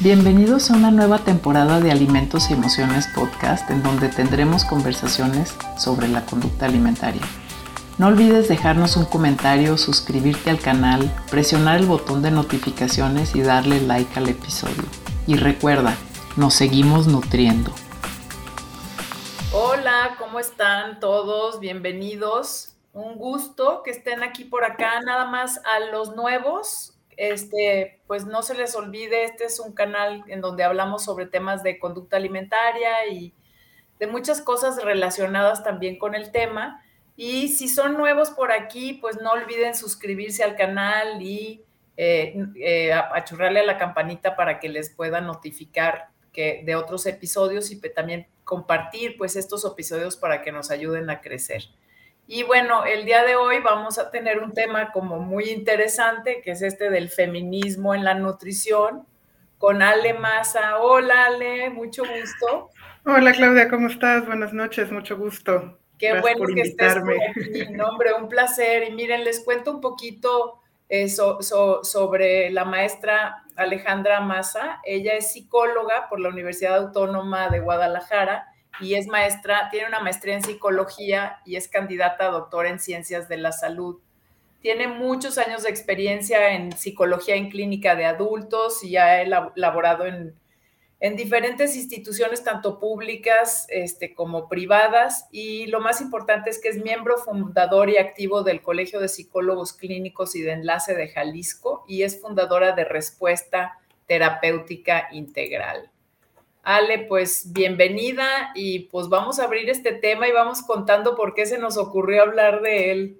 Bienvenidos a una nueva temporada de Alimentos y Emociones Podcast en donde tendremos conversaciones sobre la conducta alimentaria. No olvides dejarnos un comentario, suscribirte al canal, presionar el botón de notificaciones y darle like al episodio. Y recuerda, nos seguimos nutriendo. Hola, ¿cómo están todos? Bienvenidos. Un gusto que estén aquí por acá. Nada más a los nuevos, este, pues no se les olvide, este es un canal en donde hablamos sobre temas de conducta alimentaria y de muchas cosas relacionadas también con el tema. Y si son nuevos por aquí, pues no olviden suscribirse al canal y eh, eh, achurrarle a la campanita para que les pueda notificar que, de otros episodios y también compartir pues estos episodios para que nos ayuden a crecer. Y bueno, el día de hoy vamos a tener un tema como muy interesante, que es este del feminismo en la nutrición, con Ale Maza. Hola Ale, mucho gusto. Hola Claudia, ¿cómo estás? Buenas noches, mucho gusto. Qué bueno que estés por aquí. Nombre, un placer. Y miren, les cuento un poquito eh, sobre la maestra Alejandra Maza. Ella es psicóloga por la Universidad Autónoma de Guadalajara y es maestra, tiene una maestría en psicología y es candidata a doctora en ciencias de la salud. Tiene muchos años de experiencia en psicología en clínica de adultos y ha elaborado en, en diferentes instituciones, tanto públicas este, como privadas. Y lo más importante es que es miembro fundador y activo del Colegio de Psicólogos Clínicos y de Enlace de Jalisco y es fundadora de Respuesta Terapéutica Integral. Ale, pues bienvenida y pues vamos a abrir este tema y vamos contando por qué se nos ocurrió hablar de él.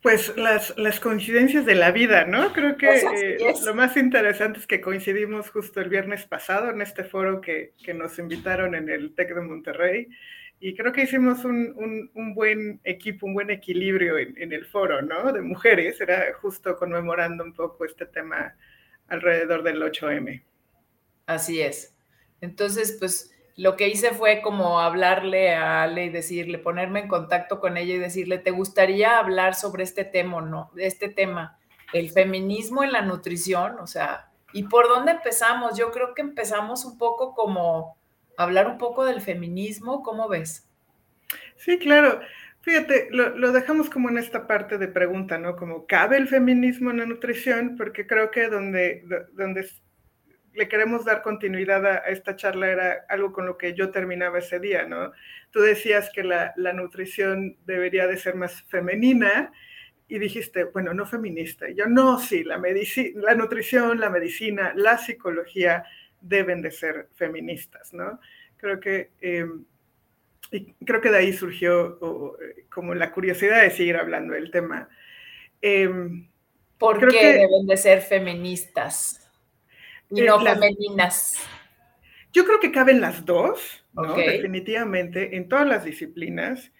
Pues las, las coincidencias de la vida, ¿no? Creo que eh, lo más interesante es que coincidimos justo el viernes pasado en este foro que, nos invitaron en el TEC de Monterrey y creo que hicimos un, buen equipo, un buen equilibrio en, en, el foro, ¿no? De mujeres, era justo conmemorando un poco este tema alrededor del 8M. Así es. Entonces, pues lo que hice fue como hablarle a Ale y decirle, ponerme en contacto con ella y decirle, ¿te gustaría hablar sobre este tema o no? Este tema, el feminismo en la nutrición, o sea, ¿y por dónde empezamos? Yo creo que empezamos un poco como hablar un poco del feminismo, ¿cómo ves? Sí, claro. Fíjate, lo, dejamos como en esta parte de pregunta, ¿no? Como, ¿cabe el feminismo en la nutrición? Porque creo que donde, donde le queremos dar continuidad a, esta charla era algo con lo que yo terminaba ese día, ¿no? Tú decías que la, nutrición debería de ser más femenina y dijiste, bueno, no feminista. yo no, sí, la, la nutrición, la medicina, la psicología deben de ser feministas, ¿no? Creo que, em, y creo que de ahí surgió como la curiosidad de seguir hablando del tema. Em, ¿Por qué deben de ser feministas? Y no femeninas. Yo creo que caben las dos, ¿no? Definitivamente, en todas las disciplinas.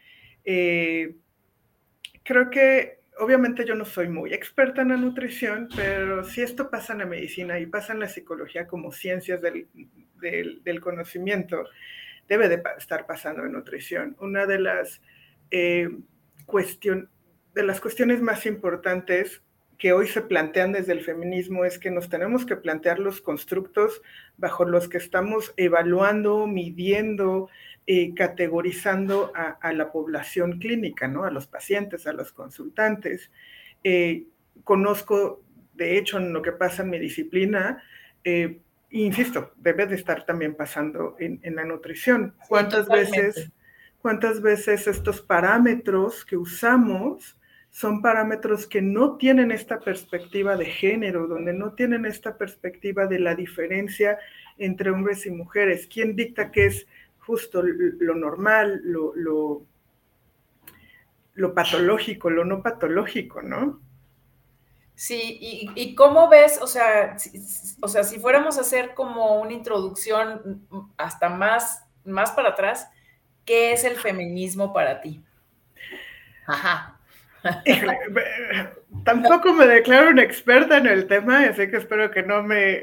Eh, creo que, obviamente, yo no soy muy experta en la nutrición, pero si esto pasa en la medicina y pasa en la psicología como ciencias del, conocimiento, debe de estar pasando en nutrición. Una de las, eh, de las cuestiones más importantes que hoy se plantean desde el feminismo es que nos tenemos que plantear los constructos bajo los que estamos evaluando, midiendo, eh, categorizando a, la población clínica, ¿no? A los pacientes, a los consultantes. Eh, conozco, de hecho, en lo que pasa en mi disciplina, eh, insisto, debe de estar también pasando en, la nutrición. ¿Cuántas veces, cuántas veces estos parámetros que usamos son parámetros que no tienen esta perspectiva de género, donde no tienen esta perspectiva de la diferencia entre hombres y mujeres. ¿Quién dicta qué es justo lo normal, lo, lo, patológico, lo no patológico, no? Sí, y, cómo ves, o sea, o sea, si fuéramos a hacer como una introducción hasta más, más para atrás, ¿qué es el feminismo para ti? Ajá. Tampoco me declaro una experta en el tema, así que espero que no me,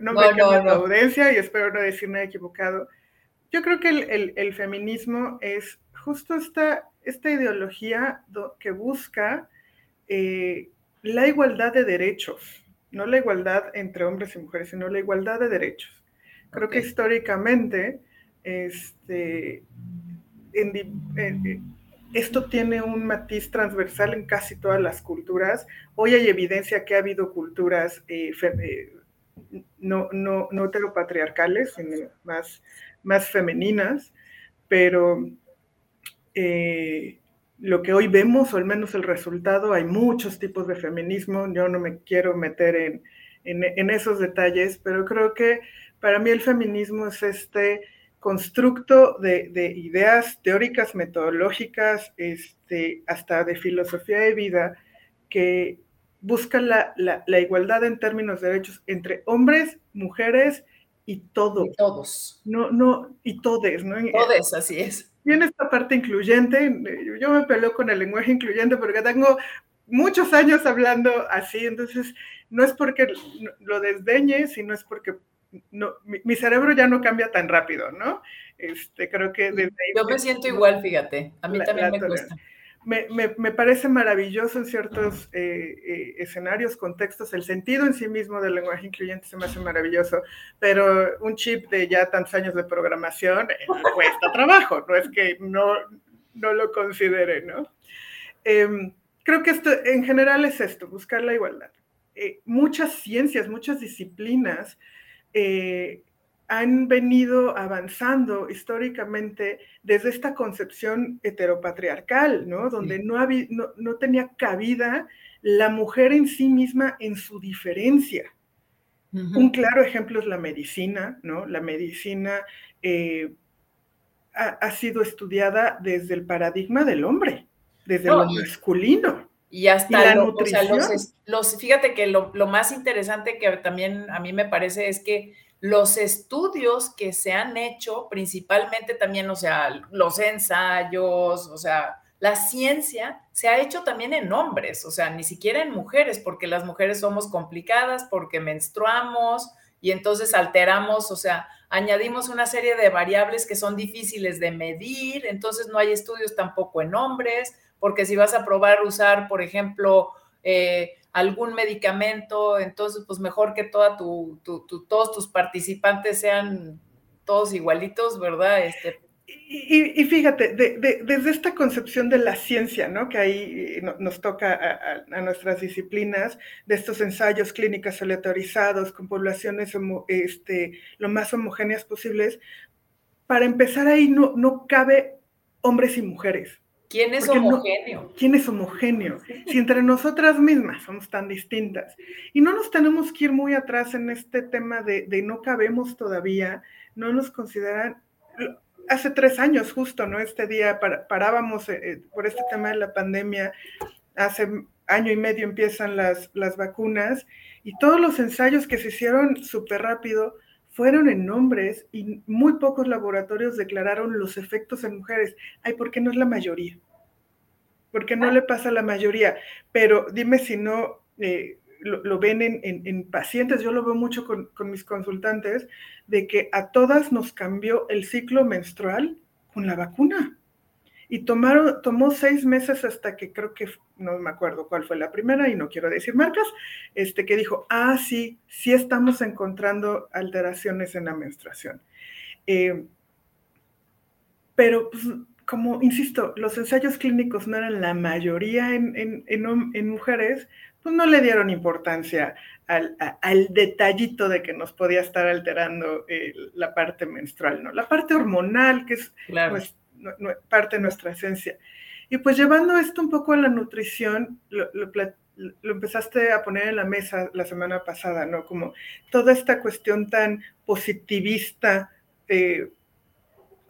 no, me la audiencia y espero no decir nada equivocado. Yo creo que el, feminismo es justo esta, esta ideología que busca eh, la igualdad de derechos, no la igualdad entre hombres y mujeres, sino la igualdad de derechos. Creo que históricamente este, esto tiene un matiz transversal en casi todas las culturas. Hoy hay evidencia que ha habido culturas eh, eh, no, no, no heteropatriarcales, sino más, más femeninas, pero eh, lo que hoy vemos, o al menos el resultado, hay muchos tipos de feminismo, yo no me quiero meter en, en, esos detalles, pero creo que para mí el feminismo es este constructo de, de ideas teóricas, metodológicas, este, hasta de filosofía de vida, que busca la, la, la, igualdad en términos de derechos entre hombres, mujeres y todos. todos. No, no, y todes, ¿no? Todes, así es tiene esta parte incluyente. Yo me peleo con el lenguaje incluyente porque tengo muchos años hablando así, entonces no es porque lo desdeñe, sino es porque no, mi, cerebro ya no cambia tan rápido, ¿no? Este, creo que Yo me siento igual, fíjate, a mí también me cuesta me, parece maravilloso en ciertos eh, eh, escenarios, contextos, el sentido en sí mismo del lenguaje incluyente se me hace maravilloso, pero un chip de ya tantos años de programación eh, cuesta trabajo, no es que no, no lo considere, ¿no? Em, creo que esto en general es esto, buscar la igualdad. muchas ciencias, muchas disciplinas han venido avanzando históricamente desde esta concepción heteropatriarcal, ¿no? Donde no, no, tenía cabida la mujer en sí misma en su diferencia. Un claro ejemplo es la medicina, ¿no? La medicina eh, ha, sido estudiada desde el paradigma del hombre, desde lo masculino. Y hasta la nutrición. los, fíjate que lo, lo más interesante que también a mí me parece es que los estudios que se han hecho, principalmente también, o sea, los ensayos, o sea, la ciencia se ha hecho también en hombres, o sea, ni siquiera en mujeres, porque las mujeres somos complicadas, porque menstruamos y entonces alteramos, o sea, añadimos una serie de variables que son difíciles de medir, entonces no hay estudios tampoco en hombres, porque si vas a probar usar, por ejemplo, eh, algún medicamento, entonces pues mejor que toda tu, todos tus participantes sean todos igualitos, ¿verdad? Este, y, fíjate, desde esta concepción de la ciencia, ¿no? Que ahí nos toca a, nuestras disciplinas, de estos ensayos clínicos aleatorizados con poblaciones este, lo más homogéneas posibles, para empezar ahí no, no cabe hombres y mujeres. ¿Quién es homogéneo? ¿Quién es homogéneo? Si entre nosotras mismas somos tan distintas. Y no nos tenemos que ir muy atrás en este tema de, no cabemos todavía, no nos consideran. Hace tres años, justo, ¿no? Este día parábamos eh, eh, por este tema de la pandemia. Hace año y medio empiezan las, las vacunas y todos los ensayos que se hicieron súper rápido fueron en hombres y muy pocos laboratorios declararon los efectos en mujeres. Ay, ¿por qué no es la mayoría? Porque no le pasa a la mayoría. Pero dime si no eh, lo, ven en, pacientes, yo lo veo mucho con, con mis consultantes, de que a todas nos cambió el ciclo menstrual con la vacuna. Y tomaron, tomó seis meses hasta que creo que, no me acuerdo cuál fue la primera y no quiero decir marcas, este, que dijo, ah, sí, sí estamos encontrando alteraciones en la menstruación. Eh, pero, pues, como insisto, los ensayos clínicos no eran la mayoría en, en, mujeres, pues no le dieron importancia al, al, detallito de que nos podía estar alterando eh, la parte menstrual, ¿no? La parte hormonal, que es pues, parte de nuestra esencia. Y pues llevando esto un poco a la nutrición, lo, empezaste a poner en la mesa la semana pasada, ¿no? Como toda esta cuestión tan positivista, eh,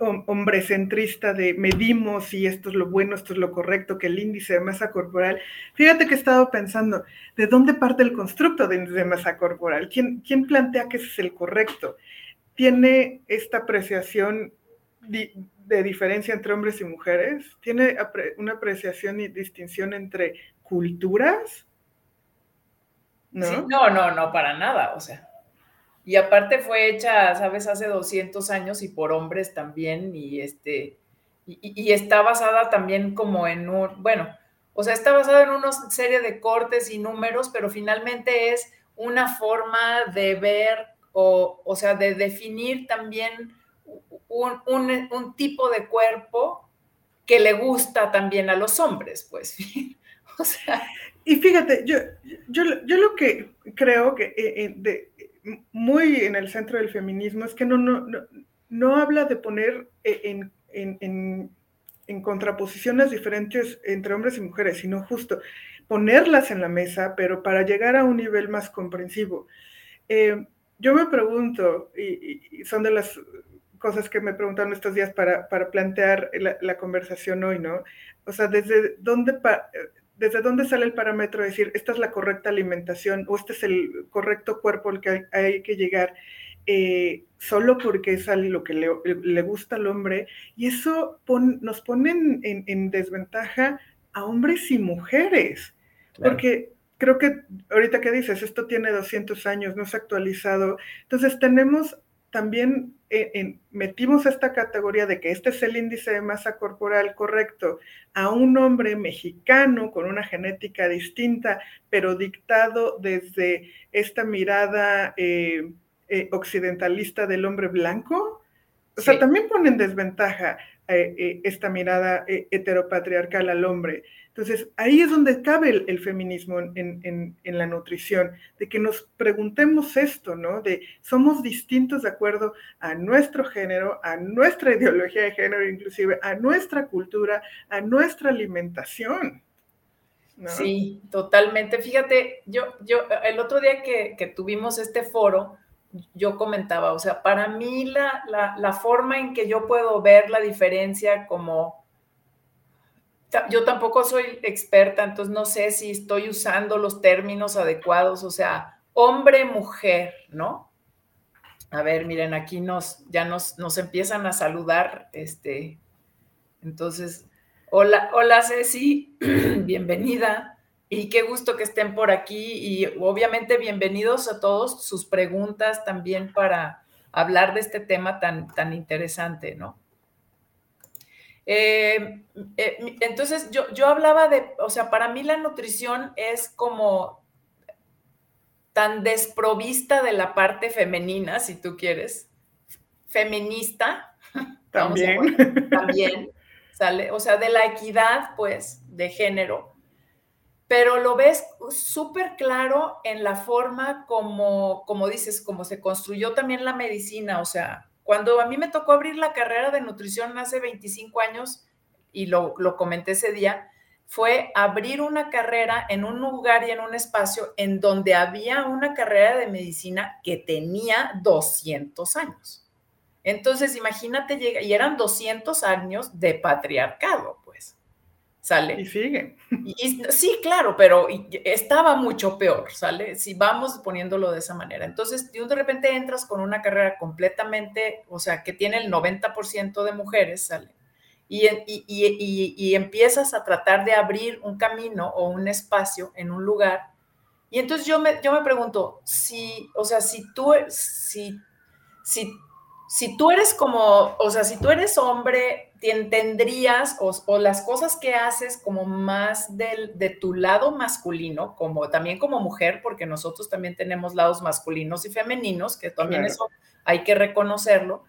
hombrecentrista de medimos y esto es lo bueno, esto es lo correcto, que el índice de masa corporal. Fíjate que he estado pensando, ¿de dónde parte el constructo de masa corporal? ¿Quién, quién plantea que es el correcto? ¿Tiene esta apreciación de diferencia entre hombres y mujeres? ¿Tiene una apreciación y distinción entre culturas? ¿No? no, no, no, para nada, o sea. Y aparte fue hecha, sabes, hace 200 años y por hombres también, y este, y, está basada también como en un, bueno, o sea, está basada en una serie de cortes y números, pero finalmente es una forma de ver o, o sea, de definir también un, un, tipo de cuerpo que le gusta también a los hombres, pues. Y fíjate, yo, yo, yo lo que creo que eh, eh, muy en el centro del feminismo es que no, no, no, habla de poner eh, en, en, en, en, contraposiciones diferentes entre hombres y mujeres, sino justo ponerlas en la mesa, pero para llegar a un nivel más comprensivo. yo me pregunto, y, son de las cosas que me preguntaron estos días para, para plantear la, la, conversación hoy, ¿no? O sea, ¿desde dónde, ¿desde dónde sale el parámetro de decir, esta es la correcta alimentación o este es el correcto cuerpo al que hay, que llegar? Eh, solo porque es lo que le, le, gusta al hombre, y eso nos pone en, en, desventaja a hombres y mujeres, porque creo que ahorita que dices, esto tiene 200 años, no se ha actualizado, entonces tenemos también eh, metimos esta categoría de que este es el índice de masa corporal correcto a un hombre mexicano con una genética distinta, pero dictado desde esta mirada eh, eh, occidentalista del hombre blanco. O sea, también pone en desventaja esta mirada heteropatriarcal al hombre. Entonces, ahí es donde cabe el, feminismo en, la nutrición, de que nos preguntemos esto, ¿no? De somos distintos de acuerdo a nuestro género, a nuestra ideología de género, inclusive a nuestra cultura, a nuestra alimentación. Sí, totalmente. Fíjate, yo, yo el otro día que, tuvimos este foro, yo comentaba, o sea, para mí la, la forma en que yo puedo ver la diferencia como yo tampoco soy experta, entonces no sé si estoy usando los términos adecuados, o sea, hombre, mujer, ¿no? A ver, miren, aquí nos, ya nos, nos empiezan a saludar, este, entonces, hola, hola Ceci, bienvenida y qué gusto que estén por aquí y obviamente bienvenidos a todos sus preguntas también para hablar de este tema tan, tan interesante, ¿no? Eh, eh, entonces, yo, yo hablaba de, o sea, para mí la nutrición es como tan desprovista de la parte femenina, si tú quieres, feminista. También. también, sale, o sea, de la equidad, pues, de género, pero lo ves súper claro en la forma como, como dices, como se construyó también la medicina, o sea, cuando a mí me tocó abrir la carrera de nutrición hace 25 años, y lo, comenté ese día, fue abrir una carrera en un lugar y en un espacio en donde había una carrera de medicina que tenía 200 años. Entonces, imagínate, y eran 200 años de patriarcado, pues. ¿Sale? Y sigue. sí, claro, pero estaba mucho peor, ¿sale? Si vamos poniéndolo de esa manera. Entonces, de repente entras con una carrera completamente, o sea, que tiene el 90% de mujeres, ¿sale? Y, y, y, empiezas a tratar de abrir un camino o un espacio en un lugar. Y entonces yo me, yo me pregunto, si, o sea, si tú, si, si si tú eres como, o sea, si tú eres hombre, tendrías o, las cosas que haces como más del, de tu lado masculino, como también como mujer, porque nosotros también tenemos lados masculinos y femeninos, que también eso hay que reconocerlo.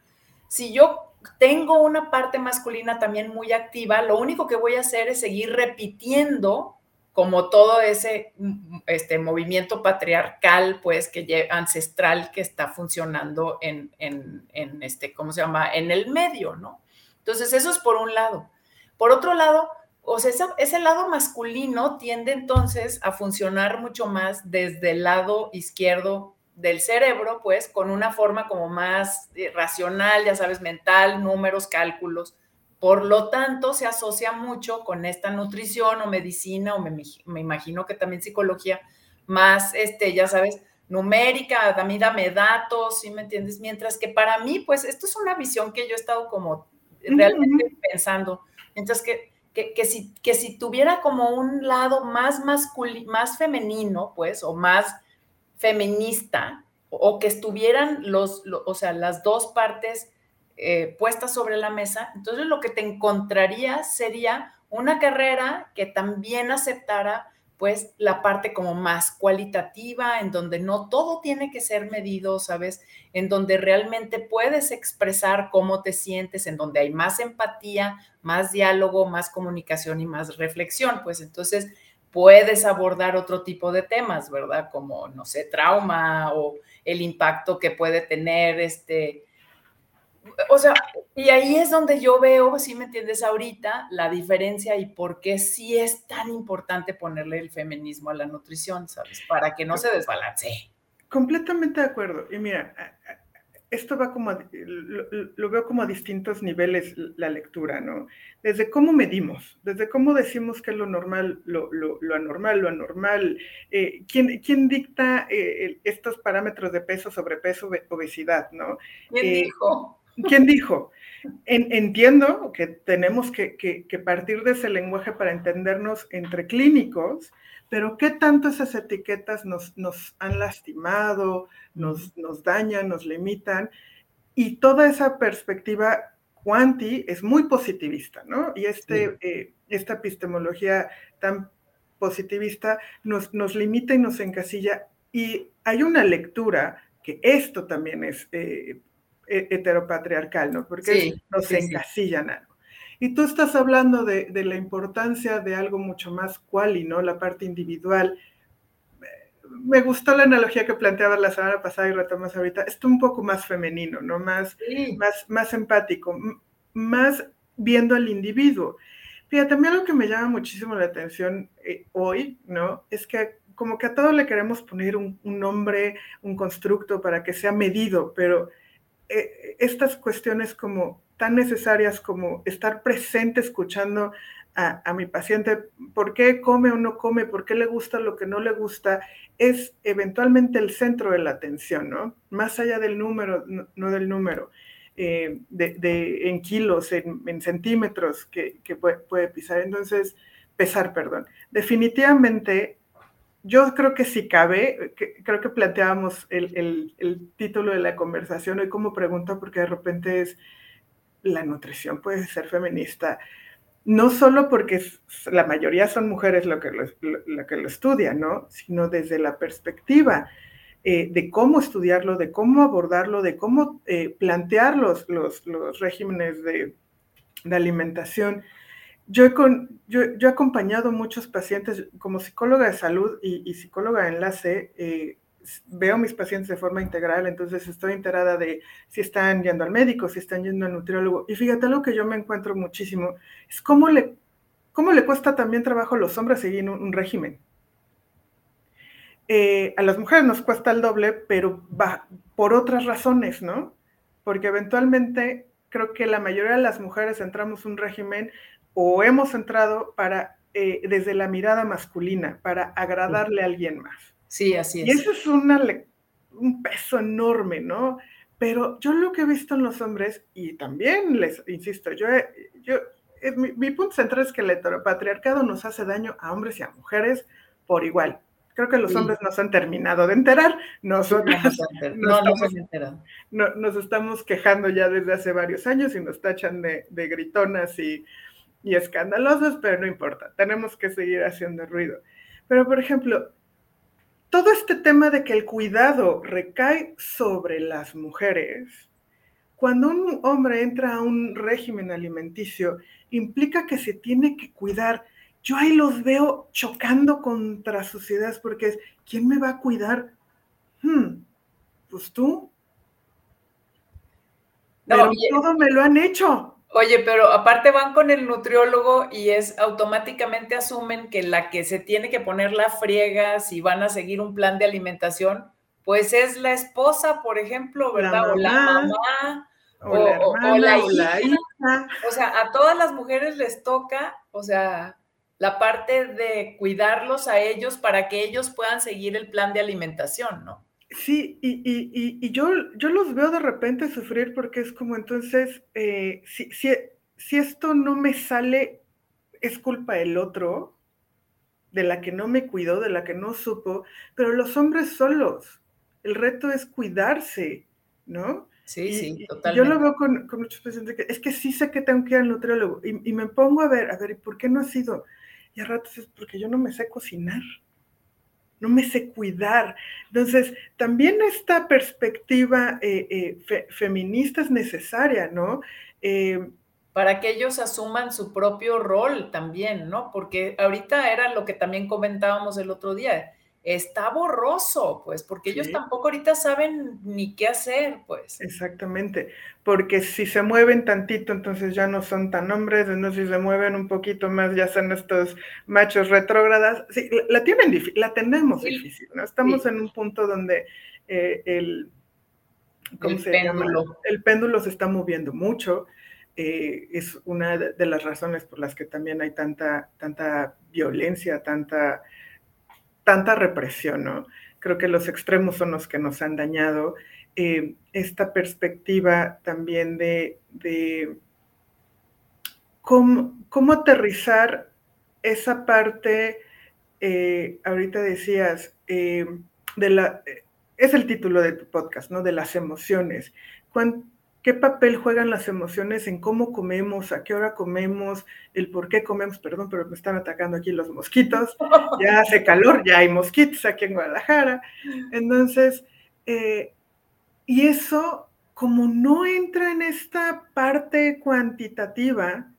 Si yo tengo una parte masculina también muy activa, lo único que voy a hacer es seguir repitiendo como todo ese mm, este, movimiento patriarcal, pues, que ancestral que está funcionando en, este, ¿cómo se llama? En el medio, ¿no? Entonces, eso es por un lado. Por otro lado, o sea, ese, lado masculino tiende entonces a funcionar mucho más desde el lado izquierdo del cerebro, pues, con una forma como más eh, racional, ya sabes, mental, números, cálculos. Por lo tanto, se asocia mucho con esta nutrición o medicina, o me, imagino que también psicología, más, este, ya sabes, numérica, también dame datos, ¿sí me entiendes? Mientras que para mí, pues, esto es una visión que yo he estado como realmente pensando. Mientras que, que, si, que si tuviera como un lado más masculino, más femenino, pues, o más feminista, o, que estuvieran los, o sea, las dos partes eh, puestas sobre la mesa, entonces lo que te encontrarías sería una carrera que también aceptara pues la parte como más cualitativa, en donde no todo tiene que ser medido, ¿sabes? En donde realmente puedes expresar cómo te sientes, en donde hay más empatía, más diálogo, más comunicación y más reflexión, pues entonces puedes abordar otro tipo de temas, ¿verdad? Como, no sé, trauma o el impacto que puede tener este o sea, y ahí es donde yo veo, si me entiendes ahorita, la diferencia y por qué sí es tan importante ponerle el feminismo a la nutrición, ¿sabes? Para que no se desbalance. Completamente de acuerdo. Y mira, esto va como, lo, veo como a distintos niveles la lectura, ¿no? Desde cómo medimos, desde cómo decimos que es lo normal, lo, anormal, lo anormal, eh, ¿quién, ¿quién, dicta eh, estos parámetros de peso, sobrepeso, obesidad, ¿no? ¿Quién eh, dijo? ¿Quién dijo? entiendo que tenemos que, partir de ese lenguaje para entendernos entre clínicos, pero ¿qué tanto esas etiquetas nos, han lastimado, nos, dañan, nos limitan? Y toda esa perspectiva cuanti es muy positivista, ¿no? Y este, eh, esta epistemología tan positivista nos, nos limita y nos encasilla. Y hay una lectura que esto también es eh, heteropatriarcal, ¿no? Porque nos encasillan algo. Y tú estás hablando de, la importancia de algo mucho más y ¿no? La parte individual. Me gustó la analogía que planteabas la semana pasada y retomas ahorita. Esto un poco más femenino, ¿no? Más, más, más empático, más viendo al individuo. Fíjate, también algo que me llama muchísimo la atención eh, hoy, ¿no? Es que como que a todo le queremos poner un, un nombre, un constructo para que sea medido, pero eh, estas cuestiones como tan necesarias como estar presente escuchando a, mi paciente, por qué come o no come, por qué le gusta lo que no le gusta, es eventualmente el centro de la atención, ¿no? Más allá del número, no, del número, eh, de, en kilos, en, centímetros que, puede, puede, pisar. Entonces, pesar, perdón. Definitivamente yo creo que si cabe, creo que planteábamos el, título de la conversación hoy como pregunta, porque de repente es, la nutrición puede ser feminista, no solo porque la mayoría son mujeres lo que lo, estudian, ¿no? Sino desde la perspectiva eh, de cómo estudiarlo, de cómo abordarlo, de cómo eh, plantear los, regímenes de alimentación yo he, con, yo, he acompañado muchos pacientes como psicóloga de salud y, psicóloga de enlace. Eh, veo a mis pacientes de forma integral, entonces estoy enterada de si están yendo al médico, si están yendo al nutriólogo. Y fíjate, algo que yo me encuentro muchísimo es cómo le, cómo le cuesta también trabajo a los hombres seguir un, régimen. Eh, a las mujeres nos cuesta el doble, pero va por otras razones, ¿no? Porque eventualmente creo que la mayoría de las mujeres entramos un régimen o hemos entrado para, eh, desde la mirada masculina, para agradarle a alguien más. Sí, así es. Y eso es una, un peso enorme, ¿no? Pero yo lo que he visto en los hombres, y también les insisto, yo, yo mi, punto central es que el heteropatriarcado nos hace daño a hombres y a mujeres por igual. Creo que los hombres nos han terminado de enterar, nosotros no, nos, estamos, no, nos estamos quejando ya desde hace varios años y nos tachan de, de gritonas y y escandalosos, pero no importa, tenemos que seguir haciendo ruido. Pero, por ejemplo, todo este tema de que el cuidado recae sobre las mujeres, cuando un hombre entra a un régimen alimenticio, implica que se tiene que cuidar. Yo ahí los veo chocando contra sus ideas porque es, ¿quién me va a cuidar? Hmm, pues tú. Pero todo me lo han hecho. Oye, pero aparte van con el nutriólogo y es automáticamente asumen que la que se tiene que poner la friega si van a seguir un plan de alimentación, pues es la esposa, por ejemplo, ¿verdad? o la mamá, o, la, hija. O sea, a todas las mujeres les toca, o sea, la parte de cuidarlos a ellos para que ellos puedan seguir el plan de alimentación, ¿no? Sí, y, yo, yo los veo de repente sufrir porque es como entonces, eh, si, si, esto no me sale, es culpa del otro, de la que no me cuidó, de la que no supo, pero los hombres solos, el reto es cuidarse, ¿no? Sí, sí, totalmente. Yo lo veo con, muchos pacientes que es que sí sé que tengo que ir al nutriólogo y, y, me pongo a ver, a ver, ¿por qué no ha sido? y a ratos es porque yo no me sé cocinar, no me sé cuidar. Entonces, también esta perspectiva eh, eh, feminista es necesaria, ¿no? Eh, para que ellos asuman su propio rol también, ¿no? Porque ahorita era lo que también comentábamos el otro día, está borroso, pues, porque ellos tampoco ahorita saben ni qué hacer, pues. Exactamente, porque si se mueven tantito, entonces ya no son tan hombres, entonces si se mueven un poquito más, ya son estos machos retrógradas. Sí, la tienen la tenemos difícil, ¿no? Estamos en un punto donde eh, el, ¿cómo se péndulo. Llama? El péndulo se está moviendo mucho. Eh, es una de las razones por las que también hay tanta, tanta violencia, tanta tanta represión, ¿no? Creo que los extremos son los que nos han dañado. Eh, esta perspectiva también de, cómo, aterrizar esa parte, eh, ahorita decías, eh, de la, es el título de tu podcast, ¿no? De las emociones. ¿Qué papel juegan las emociones en cómo comemos, a qué hora comemos, el por qué comemos? Perdón, pero me están atacando aquí los mosquitos. Ya hace calor, ya hay mosquitos aquí en Guadalajara. Entonces, eh, y eso, como no entra en esta parte cuantitativa,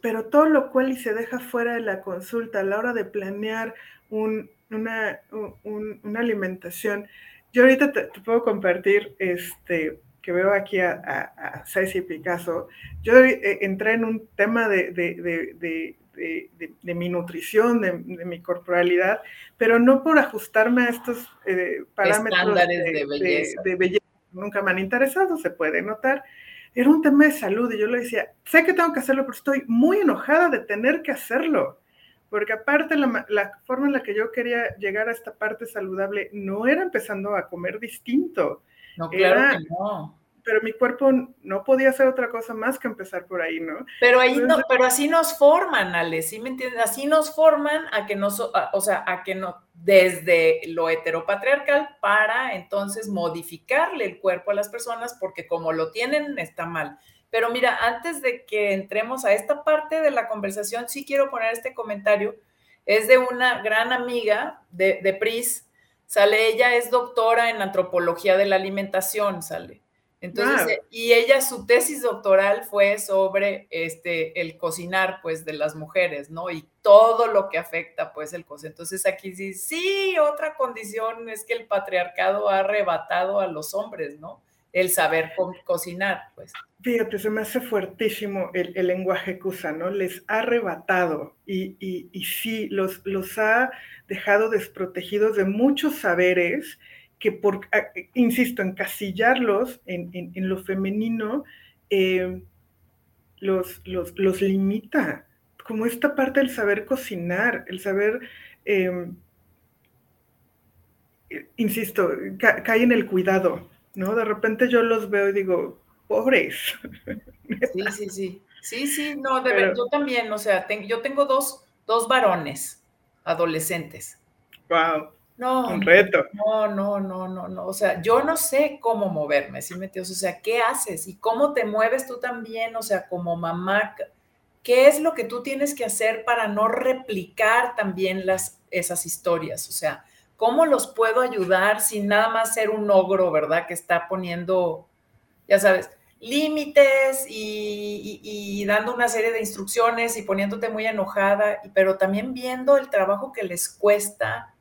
pero todo lo cual y se deja fuera de la consulta a la hora de planear una, una, alimentación. Yo ahorita te, te puedo compartir este que veo aquí a, a, Ceci Picasso, yo eh, entré en un tema de, de, mi nutrición, de, mi corporalidad, pero no por ajustarme a estos eh, parámetros de, belleza. Nunca me han interesado, se puede notar. Era un tema de salud y yo le decía, sé que tengo que hacerlo, pero estoy muy enojada de tener que hacerlo porque aparte la, la, forma en la que yo quería llegar a esta parte saludable no era empezando a comer distinto, no, claro que no. Pero mi cuerpo no podía hacer otra cosa más que empezar por ahí, ¿no? Pero ahí no, pero así nos forman, Ale, ¿sí me entiendes? Así nos forman a que no, o sea, a que no, desde lo heteropatriarcal para entonces modificarle el cuerpo a las personas porque como lo tienen está mal. Pero mira, antes de que entremos a esta parte de la conversación, sí quiero poner este comentario. Es de una gran amiga de, de PRIS, Sale, ella es doctora en antropología de la alimentación, sale. Entonces, y ella, su tesis doctoral fue sobre este, el cocinar, pues, de las mujeres, ¿no? Y todo lo que afecta, pues, el cocinar. Entonces, aquí sí, sí, otra condición es que el patriarcado ha arrebatado a los hombres, ¿no? El saber cocinar, pues. Fíjate, se me hace fuertísimo el, lenguaje que usa, ¿no? Les ha arrebatado y, y, y sí, los, los ha dejado desprotegidos de muchos saberes que por, insisto, encasillarlos en, en, lo femenino, eh, los, los, los, limita, como esta parte del saber cocinar, el saber, em, insisto, cae en el cuidado, ¿no? De repente yo los veo y digo, pobres. Sí, sí, sí. Sí, sí, no, yo también, o sea, yo tengo dos, dos varones adolescentes. Wow. No, un reto. No, no, no, no, no. O sea, yo no sé cómo moverme, ¿sí, Metios? O sea, ¿qué haces? ¿Y cómo te mueves tú también? O sea, como mamá, ¿qué es lo que tú tienes que hacer para no replicar también las, esas historias? O sea, ¿cómo los puedo ayudar sin nada más ser un ogro, ¿verdad? Que está poniendo, ya sabes, límites y, dando una serie de instrucciones y poniéndote muy enojada, pero también viendo el trabajo que les cuesta,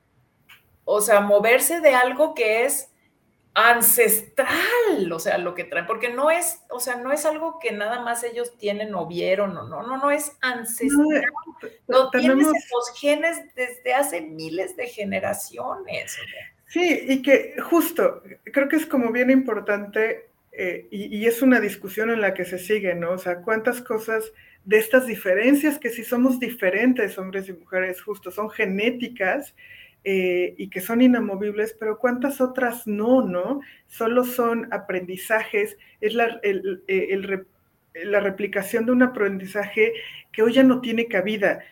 o sea, moverse de algo que es ancestral, o sea, lo que traen, porque no es, o sea, no es algo que nada más ellos tienen o vieron, no, no, no, no es ancestral. No, tienes los genes desde hace miles de generaciones. Sí, y que justo, creo que es como bien importante eh, y, es una discusión en la que se sigue, ¿no? O sea, cuántas cosas de estas diferencias, que si somos diferentes, hombres y mujeres, justo, son genéticas eh, y que son inamovibles, pero cuántas otras no, ¿no? Solo son aprendizajes, es la, el, el, la replicación de un aprendizaje que hoy ya no tiene cabida.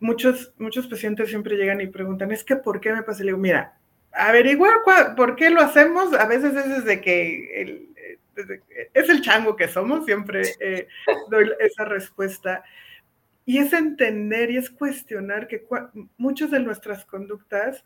Muchos, muchos pacientes siempre llegan y preguntan, es que ¿por qué me pasa? Le digo, mira, averigua por qué lo hacemos, a veces es desde que el, es el chango que somos, siempre eh, doy esa respuesta. Y es entender y es cuestionar que muchas de nuestras conductas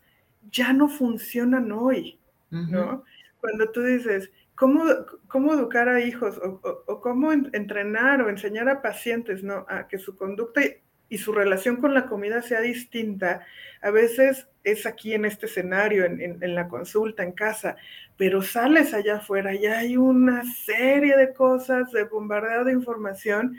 ya no funcionan hoy, ¿no? Cuando tú dices, ¿cómo, cómo educar a hijos o, cómo entrenar o enseñar a pacientes, ¿no? A que su conducta y su relación con la comida sea distinta, a veces es aquí en este escenario, en, la consulta, en casa, pero sales allá afuera y hay una serie de cosas de bombardeo de información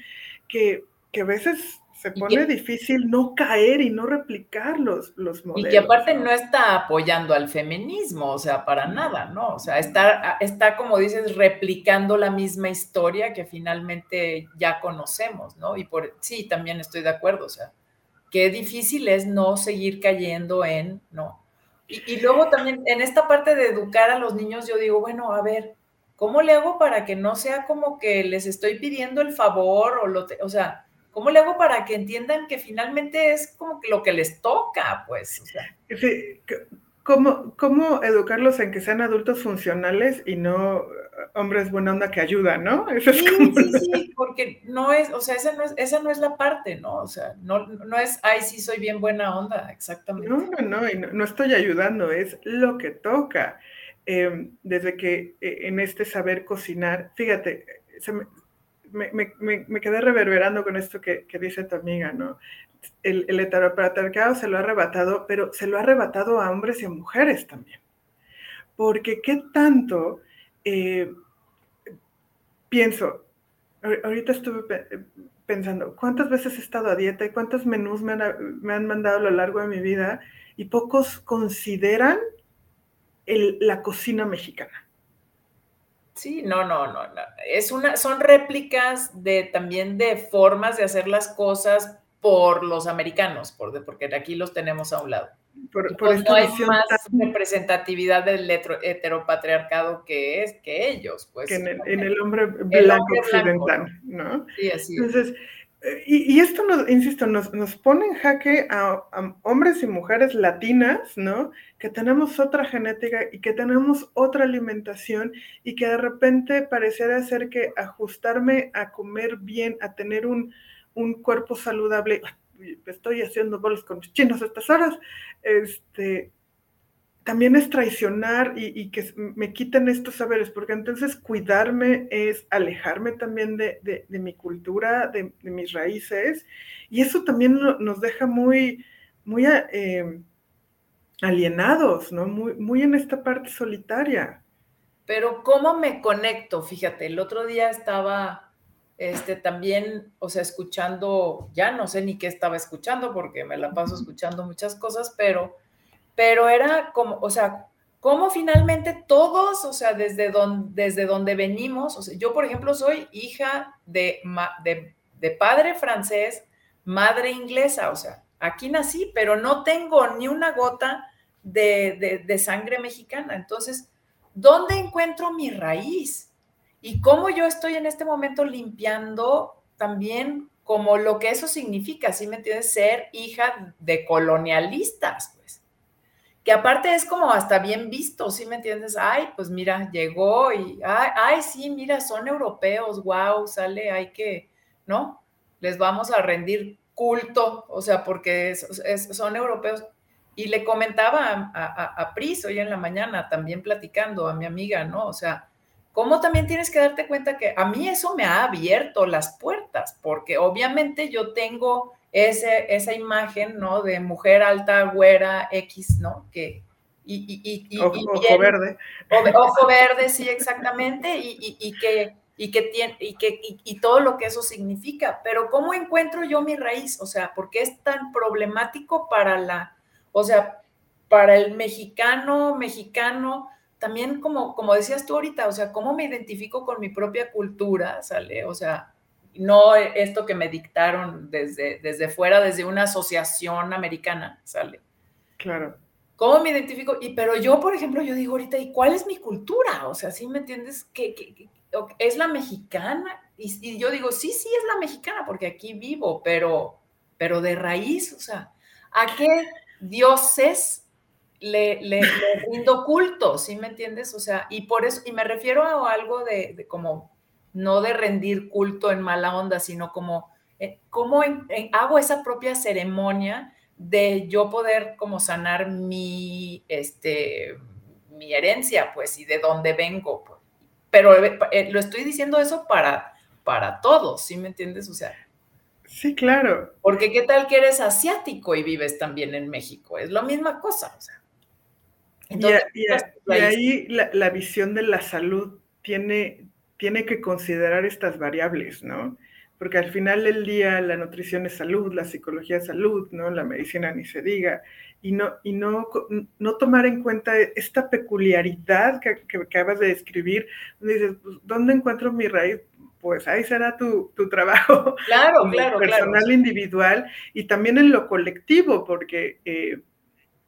que, que a veces se pone difícil no caer y no replicar los, los modelos. Y que aparte ¿no? está apoyando al feminismo, o sea, para nada, ¿no? O sea, está, está, como dices, replicando la misma historia que finalmente ya conocemos, ¿no? Y por sí, también estoy de acuerdo, o sea, qué difícil es no seguir cayendo en, ¿no? Y, y luego también en esta parte de educar a los niños, yo digo, bueno, a ver, ¿cómo le hago para que no sea como que les estoy pidiendo el favor o lo, o sea, ¿Cómo le hago para que entiendan que finalmente es como que lo que les toca, pues? ¿cómo, ¿Cómo educarlos en que sean adultos funcionales y no hombres buena onda que ayudan, ¿no? sí, sí, sí, porque no es, o sea, esa no es, esa no es la parte, ¿no? O sea, no, no es, ay, sí, soy bien buena onda, exactamente. No, no, no, no, no estoy ayudando, es lo que toca. Em, desde que eh, en este saber cocinar, fíjate, se me, me, quedé reverberando con esto que, dice tu amiga, ¿no? El, el heteropatriarcado se lo ha arrebatado, pero se lo ha arrebatado a hombres y a mujeres también. Porque qué tanto eh, pienso, ahorita estuve pensando, ¿cuántas veces he estado a dieta y cuántos menús me han, me han mandado a lo largo de mi vida? Y pocos consideran la cocina mexicana. Sí, no, no, no, no. Es una, son réplicas de también de formas de hacer las cosas por los americanos, por, porque aquí los tenemos a un lado. Por, pues no hay más representatividad del heteropatriarcado que es que ellos, pues. Que en el, hombre blanco occidental, ¿no? Sí, así Entonces, y, esto, nos, insisto, nos, nos pone en jaque a, hombres y mujeres latinas, ¿no? Que tenemos otra genética y que tenemos otra alimentación y que de repente pareciera ser que ajustarme a comer bien, a tener un, un cuerpo saludable, estoy haciendo bolos con los chinos a estas horas, este, también es traicionar y, que me quiten estos saberes, porque entonces cuidarme es alejarme también de, mi cultura, de, mis raíces, y eso también nos deja muy, muy eh, alienados, ¿no? Muy, muy en esta parte solitaria. Pero ¿cómo me conecto? Fíjate, el otro día estaba este, también, o sea, escuchando, ya no sé ni qué estaba escuchando porque me la paso escuchando muchas cosas, pero pero era como, o sea, como finalmente todos, o sea, desde donde, desde donde venimos, o sea, yo por ejemplo soy hija de, de, padre francés, madre inglesa, o sea, aquí nací, pero no tengo ni una gota de, de, sangre mexicana. Entonces, ¿dónde encuentro mi raíz? Y cómo yo estoy en este momento limpiando también como lo que eso significa, ¿sí me entiendes? Ser hija de colonialistas, pues que aparte es como hasta bien visto, ¿sí me entiendes? Ay, pues mira, llegó y, ay, sí, mira, son europeos, wow, sale, hay que, ¿no? Les vamos a rendir culto, o sea, porque son europeos. Y le comentaba a, a, Pris hoy en la mañana, también platicando a mi amiga, ¿no? O sea, ¿cómo también tienes que darte cuenta que a mí eso me ha abierto las puertas? Porque obviamente yo tengo esa imagen, ¿no? De mujer alta, güera, X, ¿no? Que, y, y, ojo, verde. ojo verde, sí, exactamente, y, que y que tiene y que y, todo lo que eso significa, pero cómo encuentro yo mi raíz, o sea, porque es tan problemático para la, o sea, para el mexicano, mexicano, también como como decías tú ahorita, o sea, cómo me identifico con mi propia cultura, sale, o sea, no esto que me dictaron desde, desde fuera, desde una asociación americana, ¿sale? Claro. ¿Cómo me identifico? Y, pero yo, por ejemplo, yo digo ahorita, ¿y cuál es mi cultura? O sea, ¿sí me entiendes? ¿Que, es la mexicana? Y, yo digo, sí, sí, es la mexicana, porque aquí vivo, pero, pero de raíz, o sea, ¿a qué dioses le, le, rindo culto? ¿Sí me entiendes? O sea, y por eso, y me refiero a algo de, de como no de rendir culto en mala onda, sino como eh, ¿cómo hago esa propia ceremonia de yo poder como sanar mi, este, mi herencia, pues, y de dónde vengo? Pues? Pero eh, lo estoy diciendo eso para, para todos, ¿sí me entiendes? O sea, Sí, claro. Porque qué tal que eres asiático y vives también en México, es la misma cosa. O sea. y, ahí la, visión de la salud tiene, tiene que considerar estas variables, ¿no? Porque al final del día la nutrición es salud, la psicología es salud, ¿no? La medicina ni se diga. Y no, y no, no tomar en cuenta esta peculiaridad que, que, acabas de describir, donde dices, pues, ¿dónde encuentro mi raíz? pues ahí será tu, trabajo claro, claro, personal, individual y también en lo colectivo, porque eh,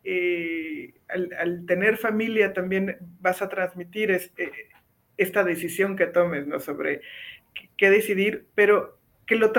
eh, al, tener familia también vas a transmitir eh, esta decisión que tomes, ¿no? Sobre qué decidir, pero que lo,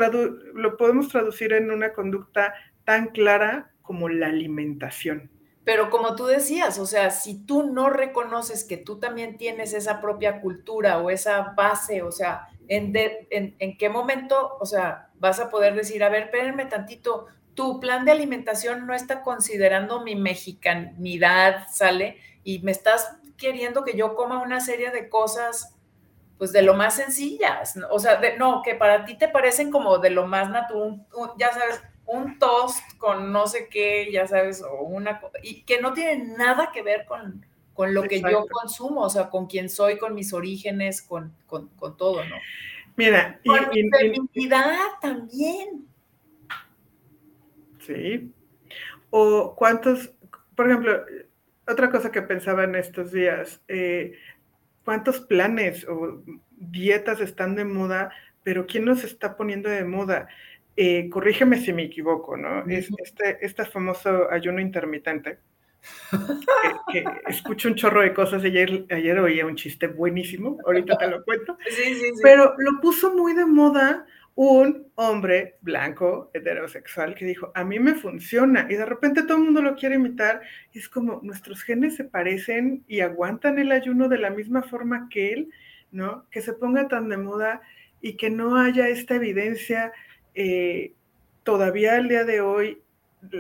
lo podemos traducir en una conducta tan clara como la alimentación. Pero como tú decías, o sea, si tú no reconoces que tú también tienes esa propia cultura o esa base, o sea, ¿en, en, qué momento, o sea, vas a poder decir, a ver, espérenme tantito, tu plan de alimentación no está considerando mi mexicanidad, ¿sale? Y me estás queriendo que yo coma una serie de cosas, pues de lo más sencillas, o sea, no, que para ti te parecen como de lo más natural, ya sabes, un toast con no sé qué, ya sabes, o una y que no tiene nada que ver con, con lo que yo consumo, o sea, con quién soy, con mis orígenes, con, con, todo, ¿no? Mira, con mi feminidad también. Sí. O cuántos, por ejemplo, otra cosa que pensaba en estos días, eh, cuántos planes o dietas están de moda, pero ¿quién nos está poniendo de moda? Eh, corrígeme si me equivoco, ¿no? Es este, este famoso ayuno intermitente. Que, escucho un chorro de cosas. Ayer, ayer oía un chiste buenísimo, ahorita te lo cuento. Sí, sí, sí. Pero lo puso muy de moda un hombre blanco, heterosexual, que dijo, a mí me funciona. Y de repente todo el mundo lo quiere imitar. Y es como, nuestros genes se parecen y aguantan el ayuno de la misma forma que él, ¿no? Que se ponga tan de moda y que no haya esta evidencia eh, todavía al día de hoy,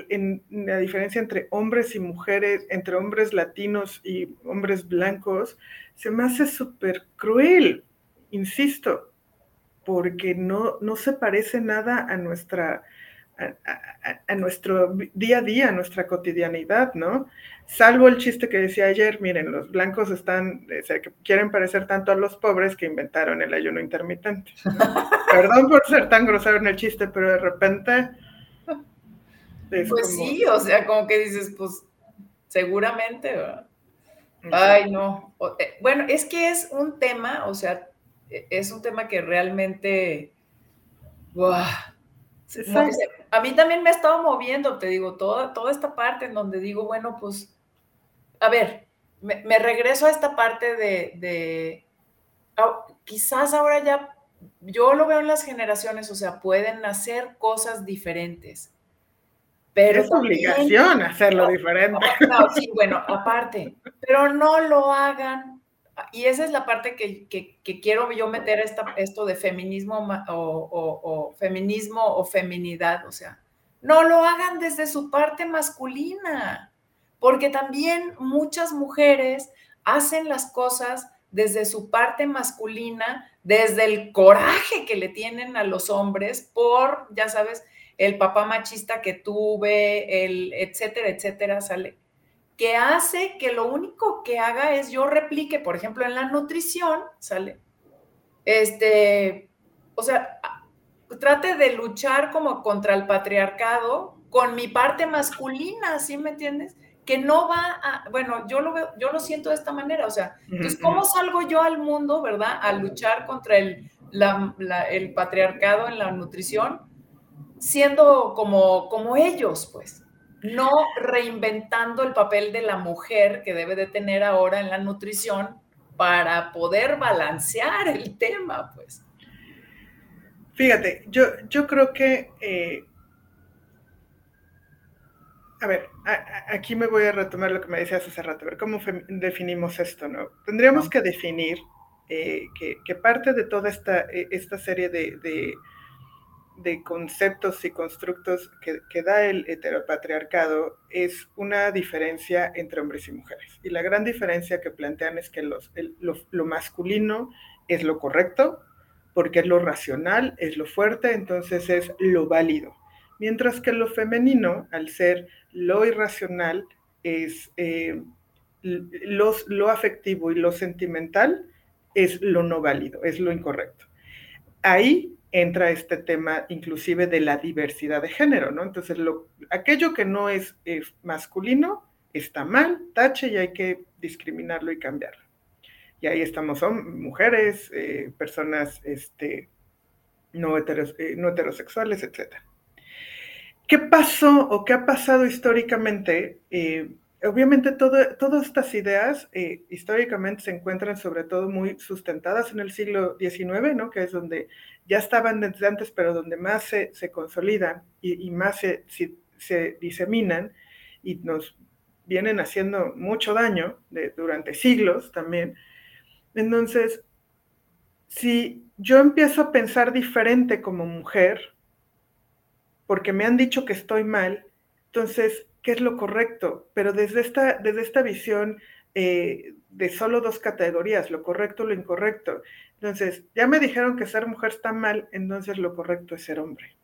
en, la diferencia entre hombres y mujeres, entre hombres latinos y hombres blancos, se me hace súper cruel, insisto, porque no, no se parece nada a nuestra a, nuestro día a día, a nuestra cotidianidad, ¿no? Salvo el chiste que decía ayer, miren, los blancos están, que quieren parecer tanto a los pobres que inventaron el ayuno intermitente. Perdón por ser tan grosero en el chiste, pero de repente... pues sí, o sea, como que dices, pues seguramente, ¿verdad? Ay, no. Eh, bueno, es que es un tema, o sea, es un tema que realmente... A mí también me ha estado moviendo, te digo, toda, toda esta parte en donde digo, bueno, pues, a ver, me, regreso a esta parte de, quizás ahora ya, yo lo veo en las generaciones, o sea, pueden hacer cosas diferentes. Pero es obligación hacerlo diferente. sí, bueno, aparte, pero no lo hagan y esa es la parte que, quiero yo meter esta, esto de feminismo o, feminismo o feminidad, o sea, no lo hagan desde su parte masculina, porque también muchas mujeres hacen las cosas desde su parte masculina, desde el coraje que le tienen a los hombres por, ya sabes, el papá machista que tuve, el etcétera, etcétera, sale que hace que lo único que haga es yo replique, por ejemplo, en la nutrición, ¿sale? Este, o sea, trate de luchar como contra el patriarcado con mi parte masculina, ¿sí me entiendes? Que no va a, bueno, yo lo veo, yo lo siento de esta manera, o sea, entonces, ¿cómo salgo yo al mundo, verdad? A luchar contra el, el patriarcado en la nutrición, siendo como, como ellos, pues no reinventando el papel de la mujer que debe de tener ahora en la nutrición para poder balancear el tema, pues. Fíjate, yo, yo creo que, eh, a ver, aquí me voy a retomar lo que me decías hace rato, a ver cómo definimos esto, ¿no? Tendríamos que definir eh, que, parte de toda esta, eh, esta serie de de conceptos y constructos que, da el heteropatriarcado es una diferencia entre hombres y mujeres. Y la gran diferencia que plantean es que los, lo, masculino es lo correcto, porque es lo racional, es lo fuerte, entonces es lo válido. Mientras que lo femenino, al ser lo irracional, es eh, lo afectivo y lo sentimental, es lo no válido, es lo incorrecto. Ahí entra este tema inclusive de la diversidad de género, ¿no? Entonces, lo, aquello que no es, masculino está mal, tache y hay que discriminarlo y cambiarlo. Y ahí estamos, son mujeres, eh, personas este, no, eh, no heterosexuales, etc. ¿Qué pasó o qué ha pasado históricamente? Eh, obviamente todas estas ideas eh, históricamente se encuentran sobre todo muy sustentadas en el siglo XIX, ¿no? que es donde ya estaban desde antes, pero donde más se, consolidan y, más se, se, diseminan y nos vienen haciendo mucho daño durante siglos también. Entonces, si yo empiezo a pensar diferente como mujer, porque me han dicho que estoy mal, entonces qué es lo correcto, pero desde esta, desde esta visión eh, de solo dos categorías, lo correcto, lo incorrecto. Entonces, ya me dijeron que ser mujer está mal, entonces lo correcto es ser hombre.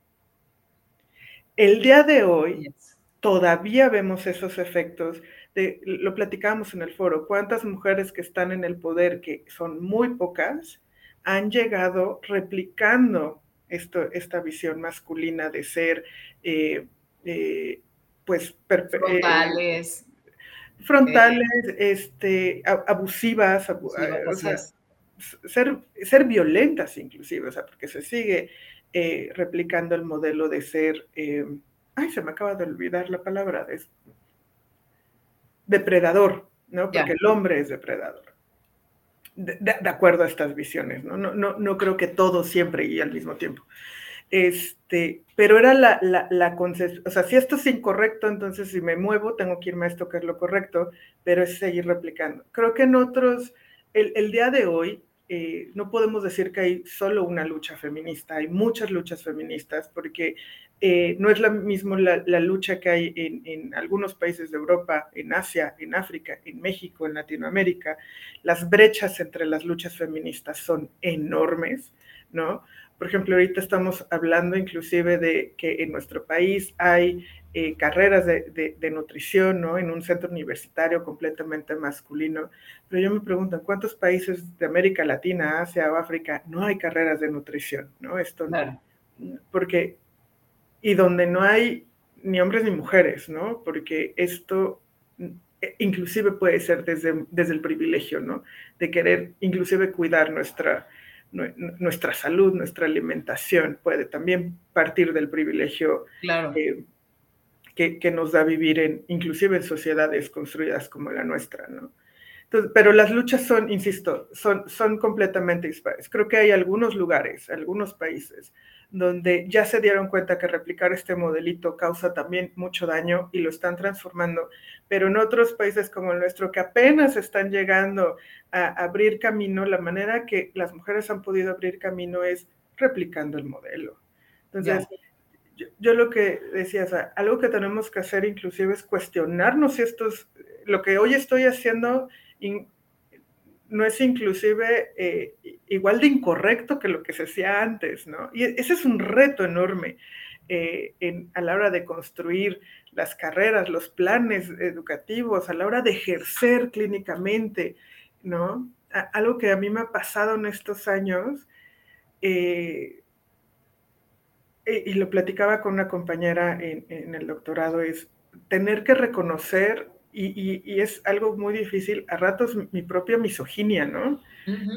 El día de hoy todavía vemos esos efectos, de, lo platicamos en el foro, cuántas mujeres que están en el poder, que son muy pocas, han llegado replicando esto, esta visión masculina de ser eh, eh, pues eh, frontales. frontales, este, abusivas, ser, ser violentas inclusive, o sea, porque se sigue eh, replicando el modelo de ser, eh, ay, se me acaba de olvidar la palabra, de, depredador, ¿no? Porque el hombre es depredador. De, de, acuerdo a estas visiones, ¿no? No, ¿no? no creo que todo siempre y al mismo tiempo. Este, pero era la, la, la o sea, si esto es incorrecto, entonces si me muevo, tengo que irme a esto que es lo correcto, pero es seguir replicando. Creo que en otros, el, el día de hoy, eh, no podemos decir que hay solo una lucha feminista, hay muchas luchas feministas, porque eh, no es la misma la, la, lucha que hay en, en, algunos países de Europa, en Asia, en África, en México, en Latinoamérica. Las brechas entre las luchas feministas son enormes, ¿no? Por ejemplo, ahorita estamos hablando inclusive de que en nuestro país hay eh, carreras de, nutrición, ¿no? En un centro universitario completamente masculino. Pero yo me pregunto, ¿en cuántos países de América Latina, Asia o África no hay carreras de nutrición, ¿no? Esto no. Porque, y donde no hay ni hombres ni mujeres, ¿no? Porque esto eh, inclusive puede ser desde, desde el privilegio, ¿no? De querer inclusive cuidar nuestra, nuestra salud, nuestra alimentación puede también partir del privilegio eh, que, nos da vivir en, inclusive en sociedades construidas como la nuestra, ¿no? Pero las luchas son, insisto, son, son completamente dispares. Creo que hay algunos lugares, algunos países, donde ya se dieron cuenta que replicar este modelito causa también mucho daño y lo están transformando, pero en otros países como el nuestro que apenas están llegando a abrir camino, la manera que las mujeres han podido abrir camino es replicando el modelo. Entonces, yo, lo que decía, o algo que tenemos que hacer inclusive es cuestionarnos si esto es, lo que hoy estoy haciendo no es inclusive eh, igual de incorrecto que lo que se hacía antes, ¿no? Y ese es un reto enorme eh, a la hora de construir las carreras, los planes educativos, a la hora de ejercer clínicamente, ¿no? algo que a mí me ha pasado en estos años, eh, y lo platicaba con una compañera en el doctorado, es tener que reconocer y, es algo muy difícil, a ratos mi propia misoginia, ¿no?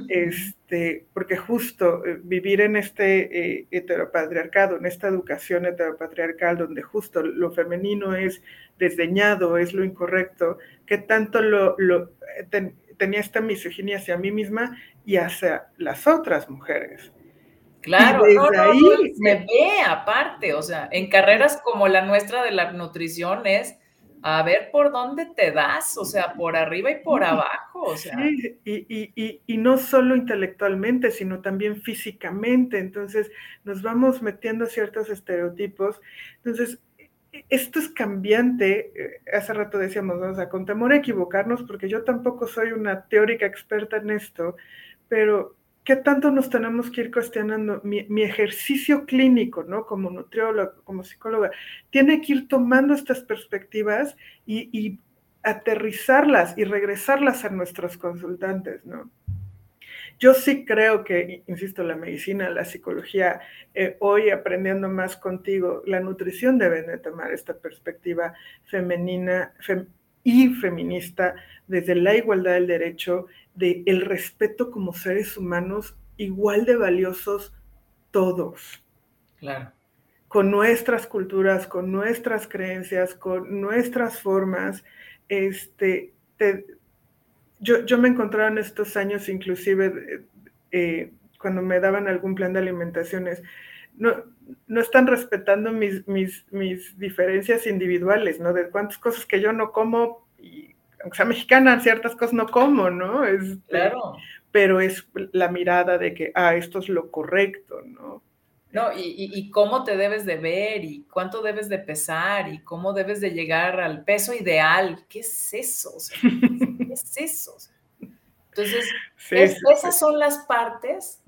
este, porque justo eh, vivir en este eh, heteropatriarcado, en esta educación heteropatriarcal, donde justo lo femenino es desdeñado, es lo incorrecto, que tanto lo, eh, tenía esta misoginia hacia mí misma y hacia las otras mujeres. Claro, no, ahí se ve aparte, o sea, en carreras como la nuestra de la nutrición es a ver por dónde te das, o sea, por arriba y por abajo, o sea. Sí, y, y, y, no solo intelectualmente, sino también físicamente. Entonces, nos vamos metiendo ciertos estereotipos. Entonces, esto es cambiante. Eh, hace rato decíamos, o sea, con temor a equivocarnos, porque yo tampoco soy una teórica experta en esto, pero ¿qué tanto nos tenemos que ir cuestionando? Mi, ejercicio clínico, ¿no? Como nutriólogo, como psicóloga, tiene que ir tomando estas perspectivas y, aterrizarlas y regresarlas a nuestros consultantes, ¿no? Yo sí creo que, insisto, la medicina, la psicología, eh, hoy aprendiendo más contigo, la nutrición deben de tomar esta perspectiva femenina y feminista desde la igualdad del derecho de el respeto como seres humanos igual de valiosos todos. Claro. Con nuestras culturas, con nuestras creencias, con nuestras formas. Este, yo, yo, me encontraba en estos años, inclusive eh, cuando me daban algún plan de alimentaciones, no, no están respetando mis, mis, mis diferencias individuales, ¿no? De cuántas cosas que yo no como y aunque sea mexicana, ciertas cosas no como, ¿no? Es, claro. Pero es la mirada de que, ah, esto es lo correcto, ¿no? No, y, y, cómo te debes de ver y cuánto debes de pesar y cómo debes de llegar al peso ideal. ¿Qué es eso? ¿Qué es eso? Entonces, esas son las partes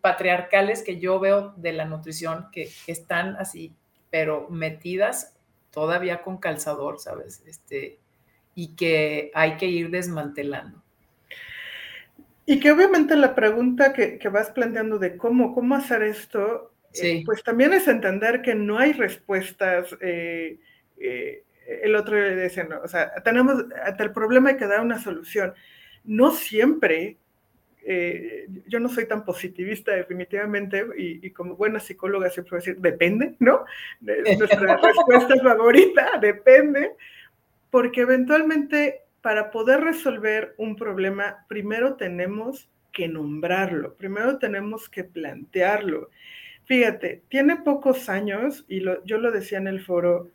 patriarcales que yo veo de la nutrición que, que, están así, pero metidas todavía con calzador, ¿sabes? Este, y que hay que ir desmantelando. Y que obviamente la pregunta que, vas planteando de cómo, cómo hacer esto, eh, pues también es entender que no hay respuestas. Eh, eh, el otro le decía, no, o sea, tenemos, hasta el problema hay que dar una solución. No siempre, yo no soy tan positivista definitivamente, y, como buena psicóloga siempre voy a decir, depende, ¿no? Nuestra respuesta favorita, depende, porque eventualmente para poder resolver un problema, primero tenemos que nombrarlo, primero tenemos que plantearlo. Fíjate, tiene pocos años, y yo lo decía en el foro,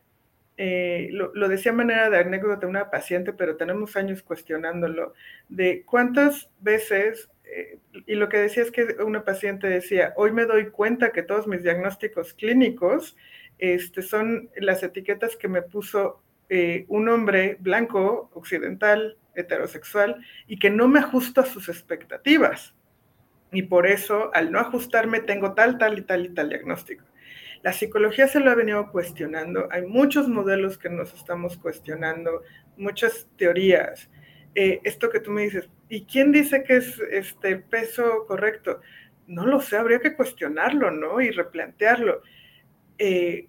eh, lo, decía de manera de anécdota una paciente, pero tenemos años cuestionándolo, de cuántas veces, eh, y lo que decía es que una paciente decía, hoy me doy cuenta que todos mis diagnósticos clínicos este, son las etiquetas que me puso eh, un hombre blanco, occidental, heterosexual, y que no me ajusto a sus expectativas. Y por eso, al no ajustarme, tengo tal, tal y tal y tal diagnóstico. La psicología se lo ha venido cuestionando. Hay muchos modelos que nos estamos cuestionando, muchas teorías. Eh, esto que tú me dices, ¿y quién dice que es este peso correcto? No lo sé, habría que cuestionarlo, ¿no? Y replantearlo. Eh,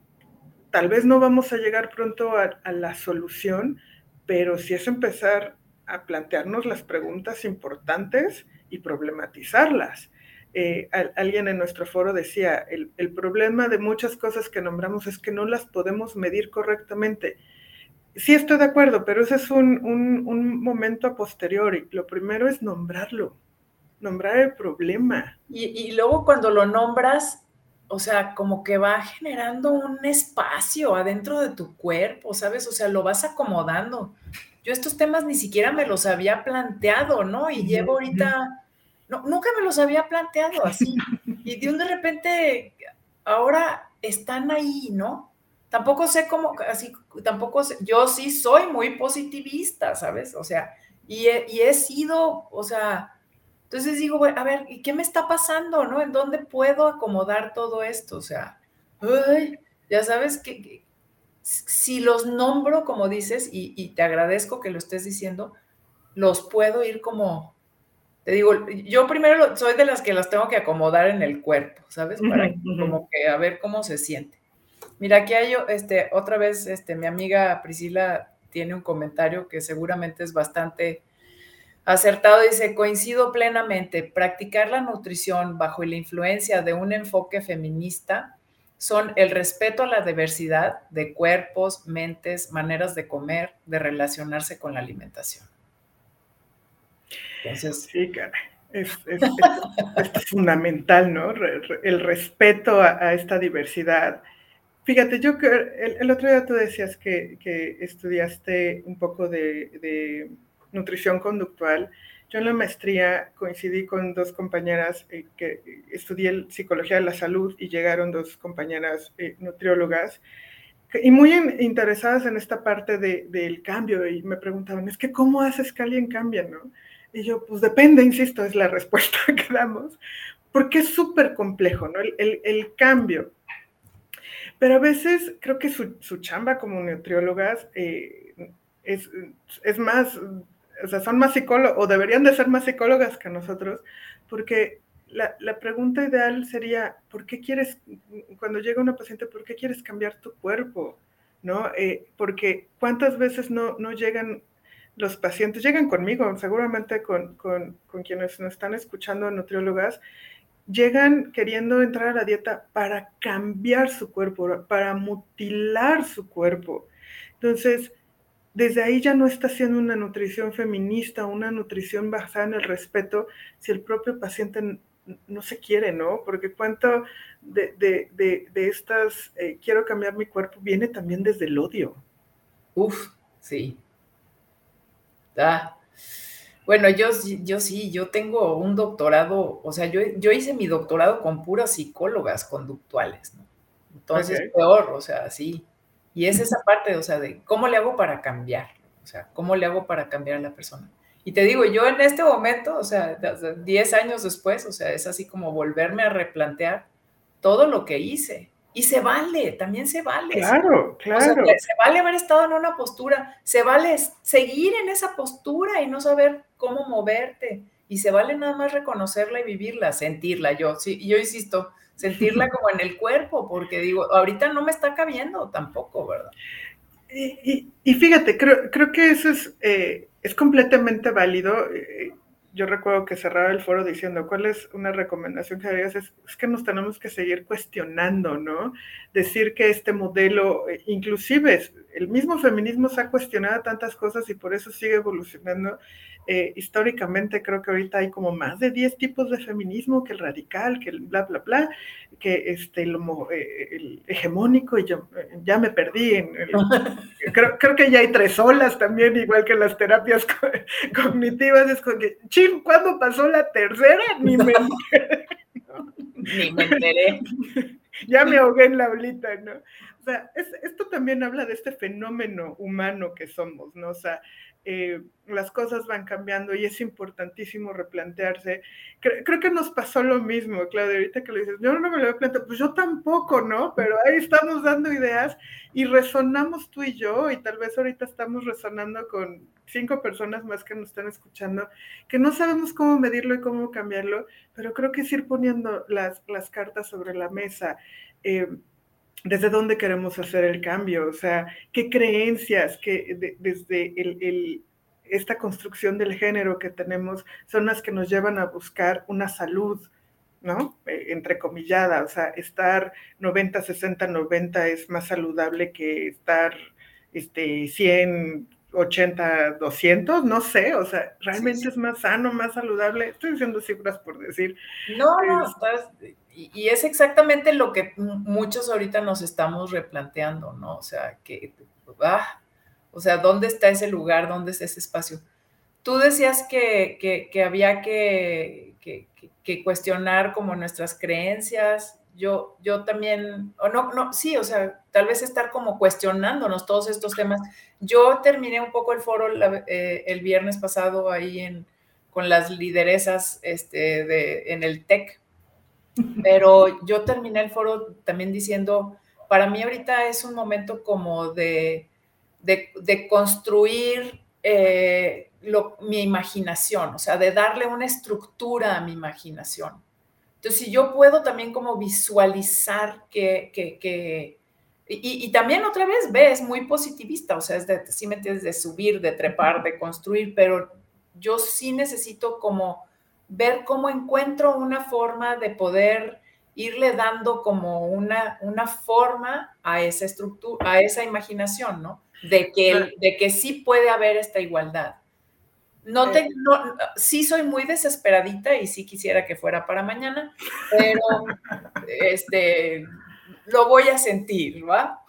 tal vez no vamos a llegar pronto a, la solución, pero sí es empezar a plantearnos las preguntas importantes y problematizarlas. Eh, alguien en nuestro foro decía, el, problema de muchas cosas que nombramos es que no las podemos medir correctamente. Sí estoy de acuerdo, pero ese es un, un momento a posteriori. Lo primero es nombrarlo, nombrar el problema. Y, y luego cuando lo nombras, o sea, como que va generando un espacio adentro de tu cuerpo, ¿sabes? O sea, lo vas acomodando. Yo estos temas ni siquiera me los había planteado, ¿no? Y llevo ahorita, no, nunca me los había planteado así. Y de un de repente, ahora están ahí, ¿no? Tampoco sé cómo, así, tampoco sé, yo sí soy muy positivista, ¿sabes? O sea, y y he sido, o sea, entonces digo, a ver, ¿y qué me está pasando? ¿No? ¿En dónde puedo acomodar todo esto? O sea, ya sabes que, si los nombro, como dices, y, te agradezco que lo estés diciendo, los puedo ir como, te digo, yo primero soy de las que las tengo que acomodar en el cuerpo, ¿sabes? Para como que a ver cómo se siente. Mira, aquí hay este, otra vez, este, mi amiga Priscila tiene un comentario que seguramente es bastante Acertado dice, coincido plenamente, practicar la nutrición bajo la influencia de un enfoque feminista son el respeto a la diversidad de cuerpos, mentes, maneras de comer, de relacionarse con la alimentación. Entonces, sí, cara. Es, fundamental, ¿no? El respeto a, esta diversidad. Fíjate, yo el, otro día tú decías que, estudiaste un poco de, nutrición conductual. Yo en la maestría coincidí con dos compañeras eh, que estudié psicología de la salud y llegaron dos compañeras eh, nutriólogas y muy interesadas en esta parte del cambio y me preguntaban, es que ¿cómo haces que alguien cambie? ¿no? Y yo, pues depende, insisto, es la respuesta que damos, porque es súper complejo, ¿no? El, el cambio pero a veces creo que su, chamba como nutriólogas eh, es, es, más, o sea, son más psicólogos, o deberían de ser más psicólogas que nosotros, porque la, la, pregunta ideal sería, ¿por qué quieres, cuando llega una paciente, ¿por qué quieres cambiar tu cuerpo? ¿No? Eh, porque cuántas veces no, no llegan los pacientes, llegan conmigo, seguramente con, con, con quienes nos están escuchando, nutriólogas, llegan queriendo entrar a la dieta para cambiar su cuerpo, para mutilar su cuerpo. Entonces, desde ahí ya no está siendo una nutrición feminista, una nutrición basada en el respeto, si el propio paciente no se quiere, ¿no? Porque cuánto de, de, estas, eh, quiero cambiar mi cuerpo, viene también desde el odio. Uf, sí. Ah, bueno, yo, yo sí, yo tengo un doctorado, o sea, yo, yo hice mi doctorado con puras psicólogas conductuales, ¿no? Entonces, peor, o sea, sí. Y es esa parte, o sea, de cómo le hago para cambiar, o sea, cómo le hago para cambiar a la persona. Y te digo, yo en este momento, o sea, 10 años después, o sea, es así como volverme a replantear todo lo que hice, y se vale, también se vale. Claro, claro. se vale haber estado en una postura, se vale seguir en esa postura y no saber cómo moverte. Y se vale nada más reconocerla y vivirla, sentirla. Yo, sí, yo insisto, sentirla como en el cuerpo, porque digo, ahorita no me está cabiendo tampoco, ¿verdad? Y, fíjate, creo, creo que eso es, eh, es completamente válido. Eh, yo recuerdo que cerraba el foro diciendo, ¿cuál es una recomendación que harías? Es, que nos tenemos que seguir cuestionando, ¿no? Decir que este modelo, eh, inclusive el mismo feminismo se ha cuestionado tantas cosas y por eso sigue evolucionando. Eh, históricamente creo que ahorita hay como más de 10 tipos de feminismo, que el radical, que el bla, bla, bla, que este, el, eh, el hegemónico, y yo ya me perdí. En creo, creo, que ya hay tres olas también, igual que las terapias cognitivas. Es como que, ching, ¿cuándo pasó la tercera? Ni me enteré. Ni me enteré. ya me ahogué en la bolita, ¿no? O sea, esto también habla de este fenómeno humano que somos, ¿no? O sea, eh, las cosas van cambiando y es importantísimo replantearse. Creo, que nos pasó lo mismo, Claudia, ahorita que lo dices, yo no me lo he planteado, pues yo tampoco, ¿no? Pero ahí estamos dando ideas y resonamos tú y yo y tal vez ahorita estamos resonando con cinco personas más que nos están escuchando, que no sabemos cómo medirlo y cómo cambiarlo, pero creo que es ir poniendo las, las cartas sobre la mesa. Eh, desde dónde queremos hacer el cambio, o sea, qué creencias que desde esta construcción del género que tenemos son las que nos llevan a buscar una salud, ¿no? Eh, entrecomillada, o sea, estar 90, 60, 90 es más saludable que estar este, 100, 80, 200, no sé, o sea, realmente es más sano, más saludable. Estoy diciendo cifras por decir. No, no, estás, y, es exactamente lo que muchos ahorita nos estamos replanteando, ¿no? O sea, que, ah, o sea, ¿dónde está ese lugar? ¿Dónde está ese espacio? Tú decías que, había que, cuestionar como nuestras creencias. Yo, yo también, o no, no, sí, o sea, tal vez estar como cuestionándonos todos estos temas. Yo terminé un poco el foro eh, el viernes pasado ahí en, con las lideresas este, de, en el TEC, pero yo terminé el foro también diciendo, para mí ahorita es un momento como de, de, construir eh, mi imaginación, o sea, de darle una estructura a mi imaginación. Entonces, si yo puedo también como visualizar que, que, que y, y, también otra vez ves muy positivista, o sea, es de, sí me entiendes, de subir, de trepar, de construir, pero yo sí necesito como ver cómo encuentro una forma de poder irle dando como una, una forma a esa estructura, a esa imaginación, ¿no? De que, de que sí puede haber esta igualdad. No te, sí soy muy desesperadita y sí quisiera que fuera para mañana, pero este, lo voy a sentir, ¿va?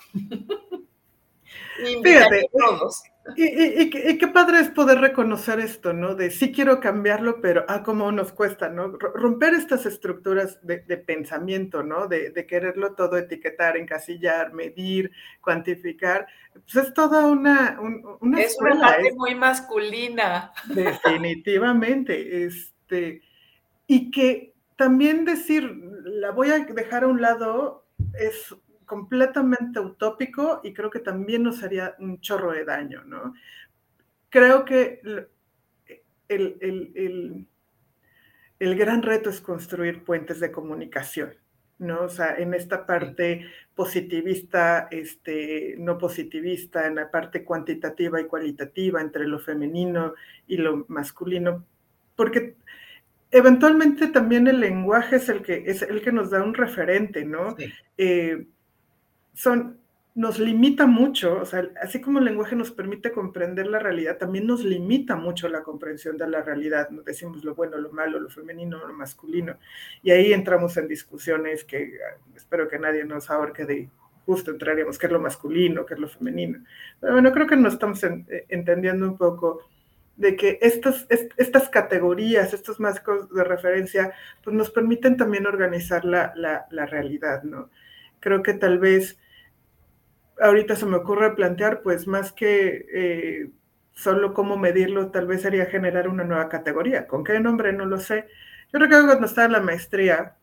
Fíjate, todos. Y, qué padre es poder reconocer esto, ¿no? De sí quiero cambiarlo, pero ah, cómo nos cuesta, ¿no? Romper estas estructuras de, pensamiento, ¿no? De, quererlo todo etiquetar, encasillar, medir, cuantificar. Pues es toda una, una Es una parte muy masculina. Definitivamente. Este, y que también decir, la voy a dejar a un lado, es completamente utópico y creo que también nos haría un chorro de daño, ¿no? Creo que el, el, gran reto es construir puentes de comunicación, ¿no? O sea, en esta parte positivista, este, no positivista, en la parte cuantitativa y cualitativa entre lo femenino y lo masculino, porque eventualmente también el lenguaje es el que, es el que nos da un referente, ¿no? Eh, son, nos limita mucho, o sea, así como el lenguaje nos permite comprender la realidad, también nos limita mucho la comprensión de la realidad, decimos lo bueno, lo malo, lo femenino, lo masculino, y ahí entramos en discusiones que ah, espero que nadie nos ahorque de justo entraríamos, qué es lo masculino, qué es lo femenino. Pero bueno, creo que nos estamos eh, entendiendo un poco de que estas, estas categorías, estos marcos de referencia, pues nos permiten también organizar la, la, la realidad, ¿no? Creo que tal vez ahorita se me ocurre plantear, pues más que eh, solo cómo medirlo, tal vez sería generar una nueva categoría. ¿Con qué nombre? No lo sé. Yo recuerdo cuando estaba en la maestría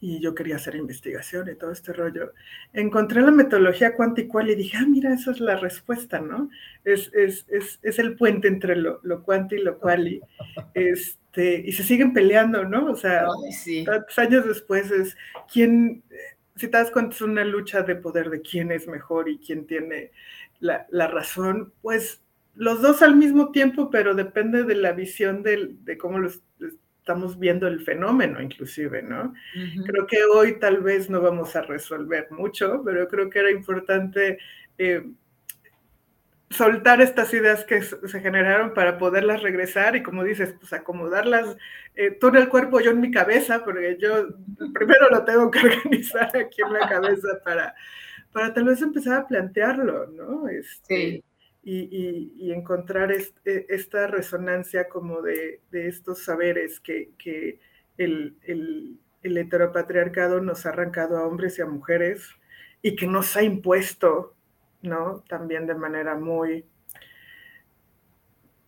y yo quería hacer investigación y todo este rollo, encontré la metodología cuanticual y dije, ah, mira, esa es la respuesta, ¿no? Es, es, es, es el puente entre lo, lo cuanti y lo quali. Este, y se siguen peleando, ¿no? O sea, tantos años después es quién si te das cuenta, es una lucha de poder de quién es mejor y quién tiene la, razón, pues los dos al mismo tiempo, pero depende de la visión de cómo lo estamos viendo el fenómeno, inclusive, ¿no? Creo que hoy tal vez no vamos a resolver mucho, pero creo que era importante eh, soltar estas ideas que se generaron para poderlas regresar y como dices, pues acomodarlas eh, tú en el cuerpo, yo en mi cabeza, porque yo primero lo tengo que organizar aquí en la cabeza para, para tal vez empezar a plantearlo, ¿no? Este, y, encontrar e, esta resonancia como de, estos saberes que, el, el, el heteropatriarcado nos ha arrancado a hombres y a mujeres y que nos ha impuesto ¿no? También de manera muy,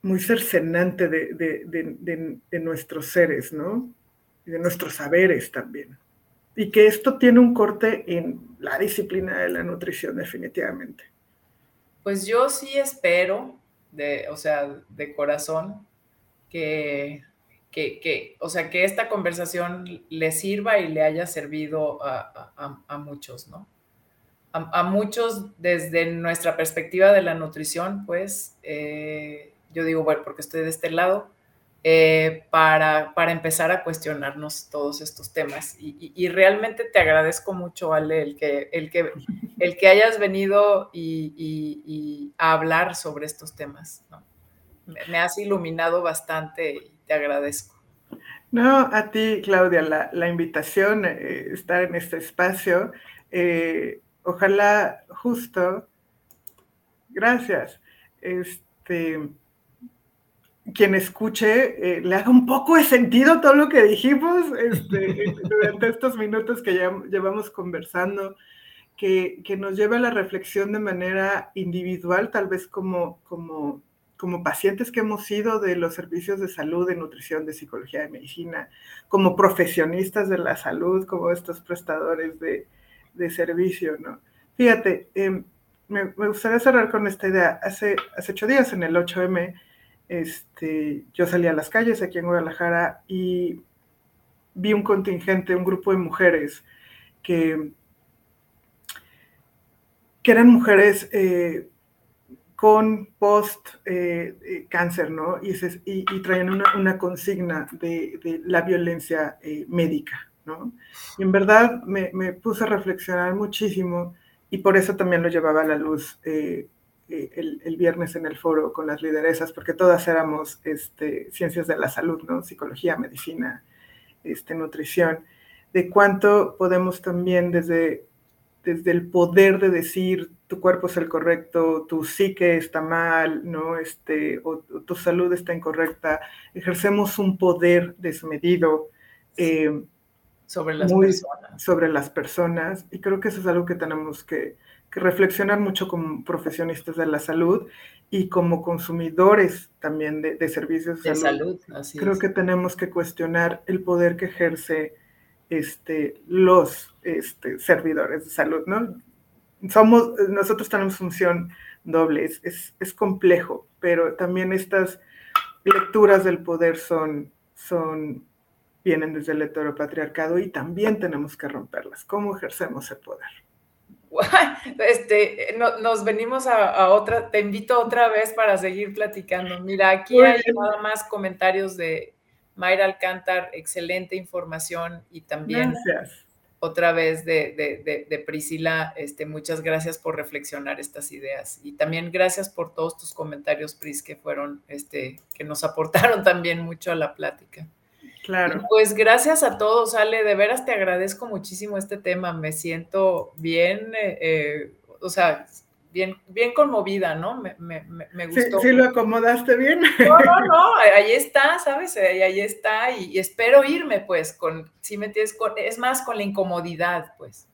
muy cercenante de, nuestros seres, ¿no? Y de nuestros saberes también. Y que esto tiene un corte en la disciplina de la nutrición, definitivamente. Pues yo sí espero, de, o sea, de corazón, que, que, o sea, que esta conversación le sirva y le haya servido a, a muchos, ¿no? A, muchos desde nuestra perspectiva de la nutrición, pues eh, yo digo, bueno, porque estoy de este lado, eh, para, para, empezar a cuestionarnos todos estos temas. Y, realmente te agradezco mucho, Ale, el que, el que, el que hayas venido y, a hablar sobre estos temas. Me, has iluminado bastante y te agradezco. No, a ti, Claudia, la, invitación, eh, estar en este espacio. Ojalá justo, gracias, este, quien escuche eh, le haga un poco de sentido todo lo que dijimos este, durante estos minutos que ya llevamos conversando, que, nos lleve a la reflexión de manera individual, tal vez como, como, como pacientes que hemos sido de los servicios de salud, de nutrición, de psicología, de medicina, como profesionistas de la salud, como estos prestadores de, de servicio, ¿no? Fíjate, em, me, gustaría cerrar con esta idea. Hace, hace ocho días, en el 8M, este, yo salí a las calles aquí en Guadalajara y vi un contingente, un grupo de mujeres que, que eran mujeres eh, con post-cáncer, eh, ¿no? Y, y, traían una, consigna de, la violencia eh, médica, ¿no? Y en verdad me, me, puse a reflexionar muchísimo y por eso también lo llevaba a la luz eh, eh, el, viernes en el foro con las lideresas, porque todas éramos este, ciencias de la salud, ¿no? Psicología, medicina, este, nutrición. de cuánto podemos también desde, desde el poder de decir tu cuerpo es el correcto, tu psique está mal, ¿no? Este, o, tu salud está incorrecta, ejercemos un poder desmedido. Eh, sobre las personas. Sobre las personas. Y creo que eso es algo que tenemos que, reflexionar mucho como profesionistas de la salud y como consumidores también de, servicios de, salud. creo que tenemos que cuestionar el poder que ejerce este, los este, servidores de salud, ¿no? Somos, nosotros tenemos función doble, es, es, complejo, pero también estas lecturas del poder son, son vienen desde el heteropatriarcado y también tenemos que romperlas. ¿Cómo ejercemos el poder? Este, nos venimos a, otra, te invito otra vez para seguir platicando. Mira, aquí hay nada más comentarios de Mayra Alcántar, excelente información y también otra vez de, de, Priscila, este, muchas gracias por reflexionar estas ideas y también gracias por todos tus comentarios, Pris, que fueron, este, que nos aportaron también mucho a la plática. Claro. Pues gracias a todos, Ale, de veras te agradezco muchísimo este tema, me siento bien, eh, eh, o sea, bien, bien conmovida, ¿no? Me, me, me gustó. Sí, lo acomodaste bien. No, no, no, ahí está, ¿sabes? Ahí, está, y, espero irme, pues, con, si me tienes, con, es más, con la incomodidad, pues.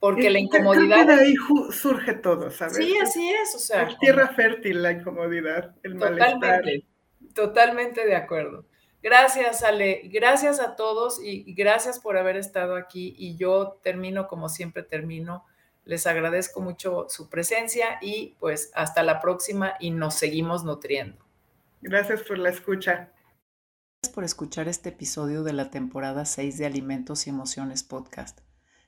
Porque la incomodidad. de ahí surge todo, ¿sabes? Sí, así es, o sea. Es tierra fértil la incomodidad, el totalmente, malestar. Totalmente de acuerdo. Gracias, Ale. Gracias a todos y gracias por haber estado aquí. Y yo termino como siempre termino. Les agradezco mucho su presencia y pues hasta la próxima y nos seguimos nutriendo. Gracias por la escucha. Gracias por escuchar este episodio de la temporada 6 de Alimentos y Emociones Podcast.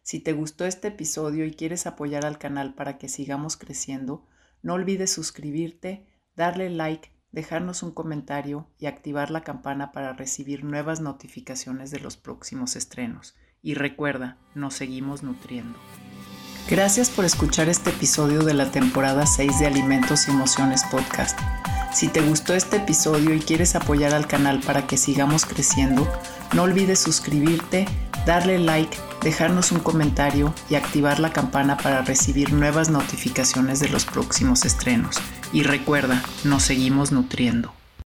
Si te gustó este episodio y quieres apoyar al canal para que sigamos creciendo, no olvides suscribirte, darle like dejarnos un comentario y activar la campana para recibir nuevas notificaciones de los próximos estrenos. Y recuerda, nos seguimos nutriendo. Gracias por escuchar este episodio de la temporada 6 de Alimentos y Emociones Podcast. Si te gustó este episodio y quieres apoyar al canal para que sigamos creciendo, no olvides suscribirte, darle like, dejarnos un comentario y activar la campana para recibir nuevas notificaciones de los próximos estrenos. Y recuerda, nos seguimos nutriendo.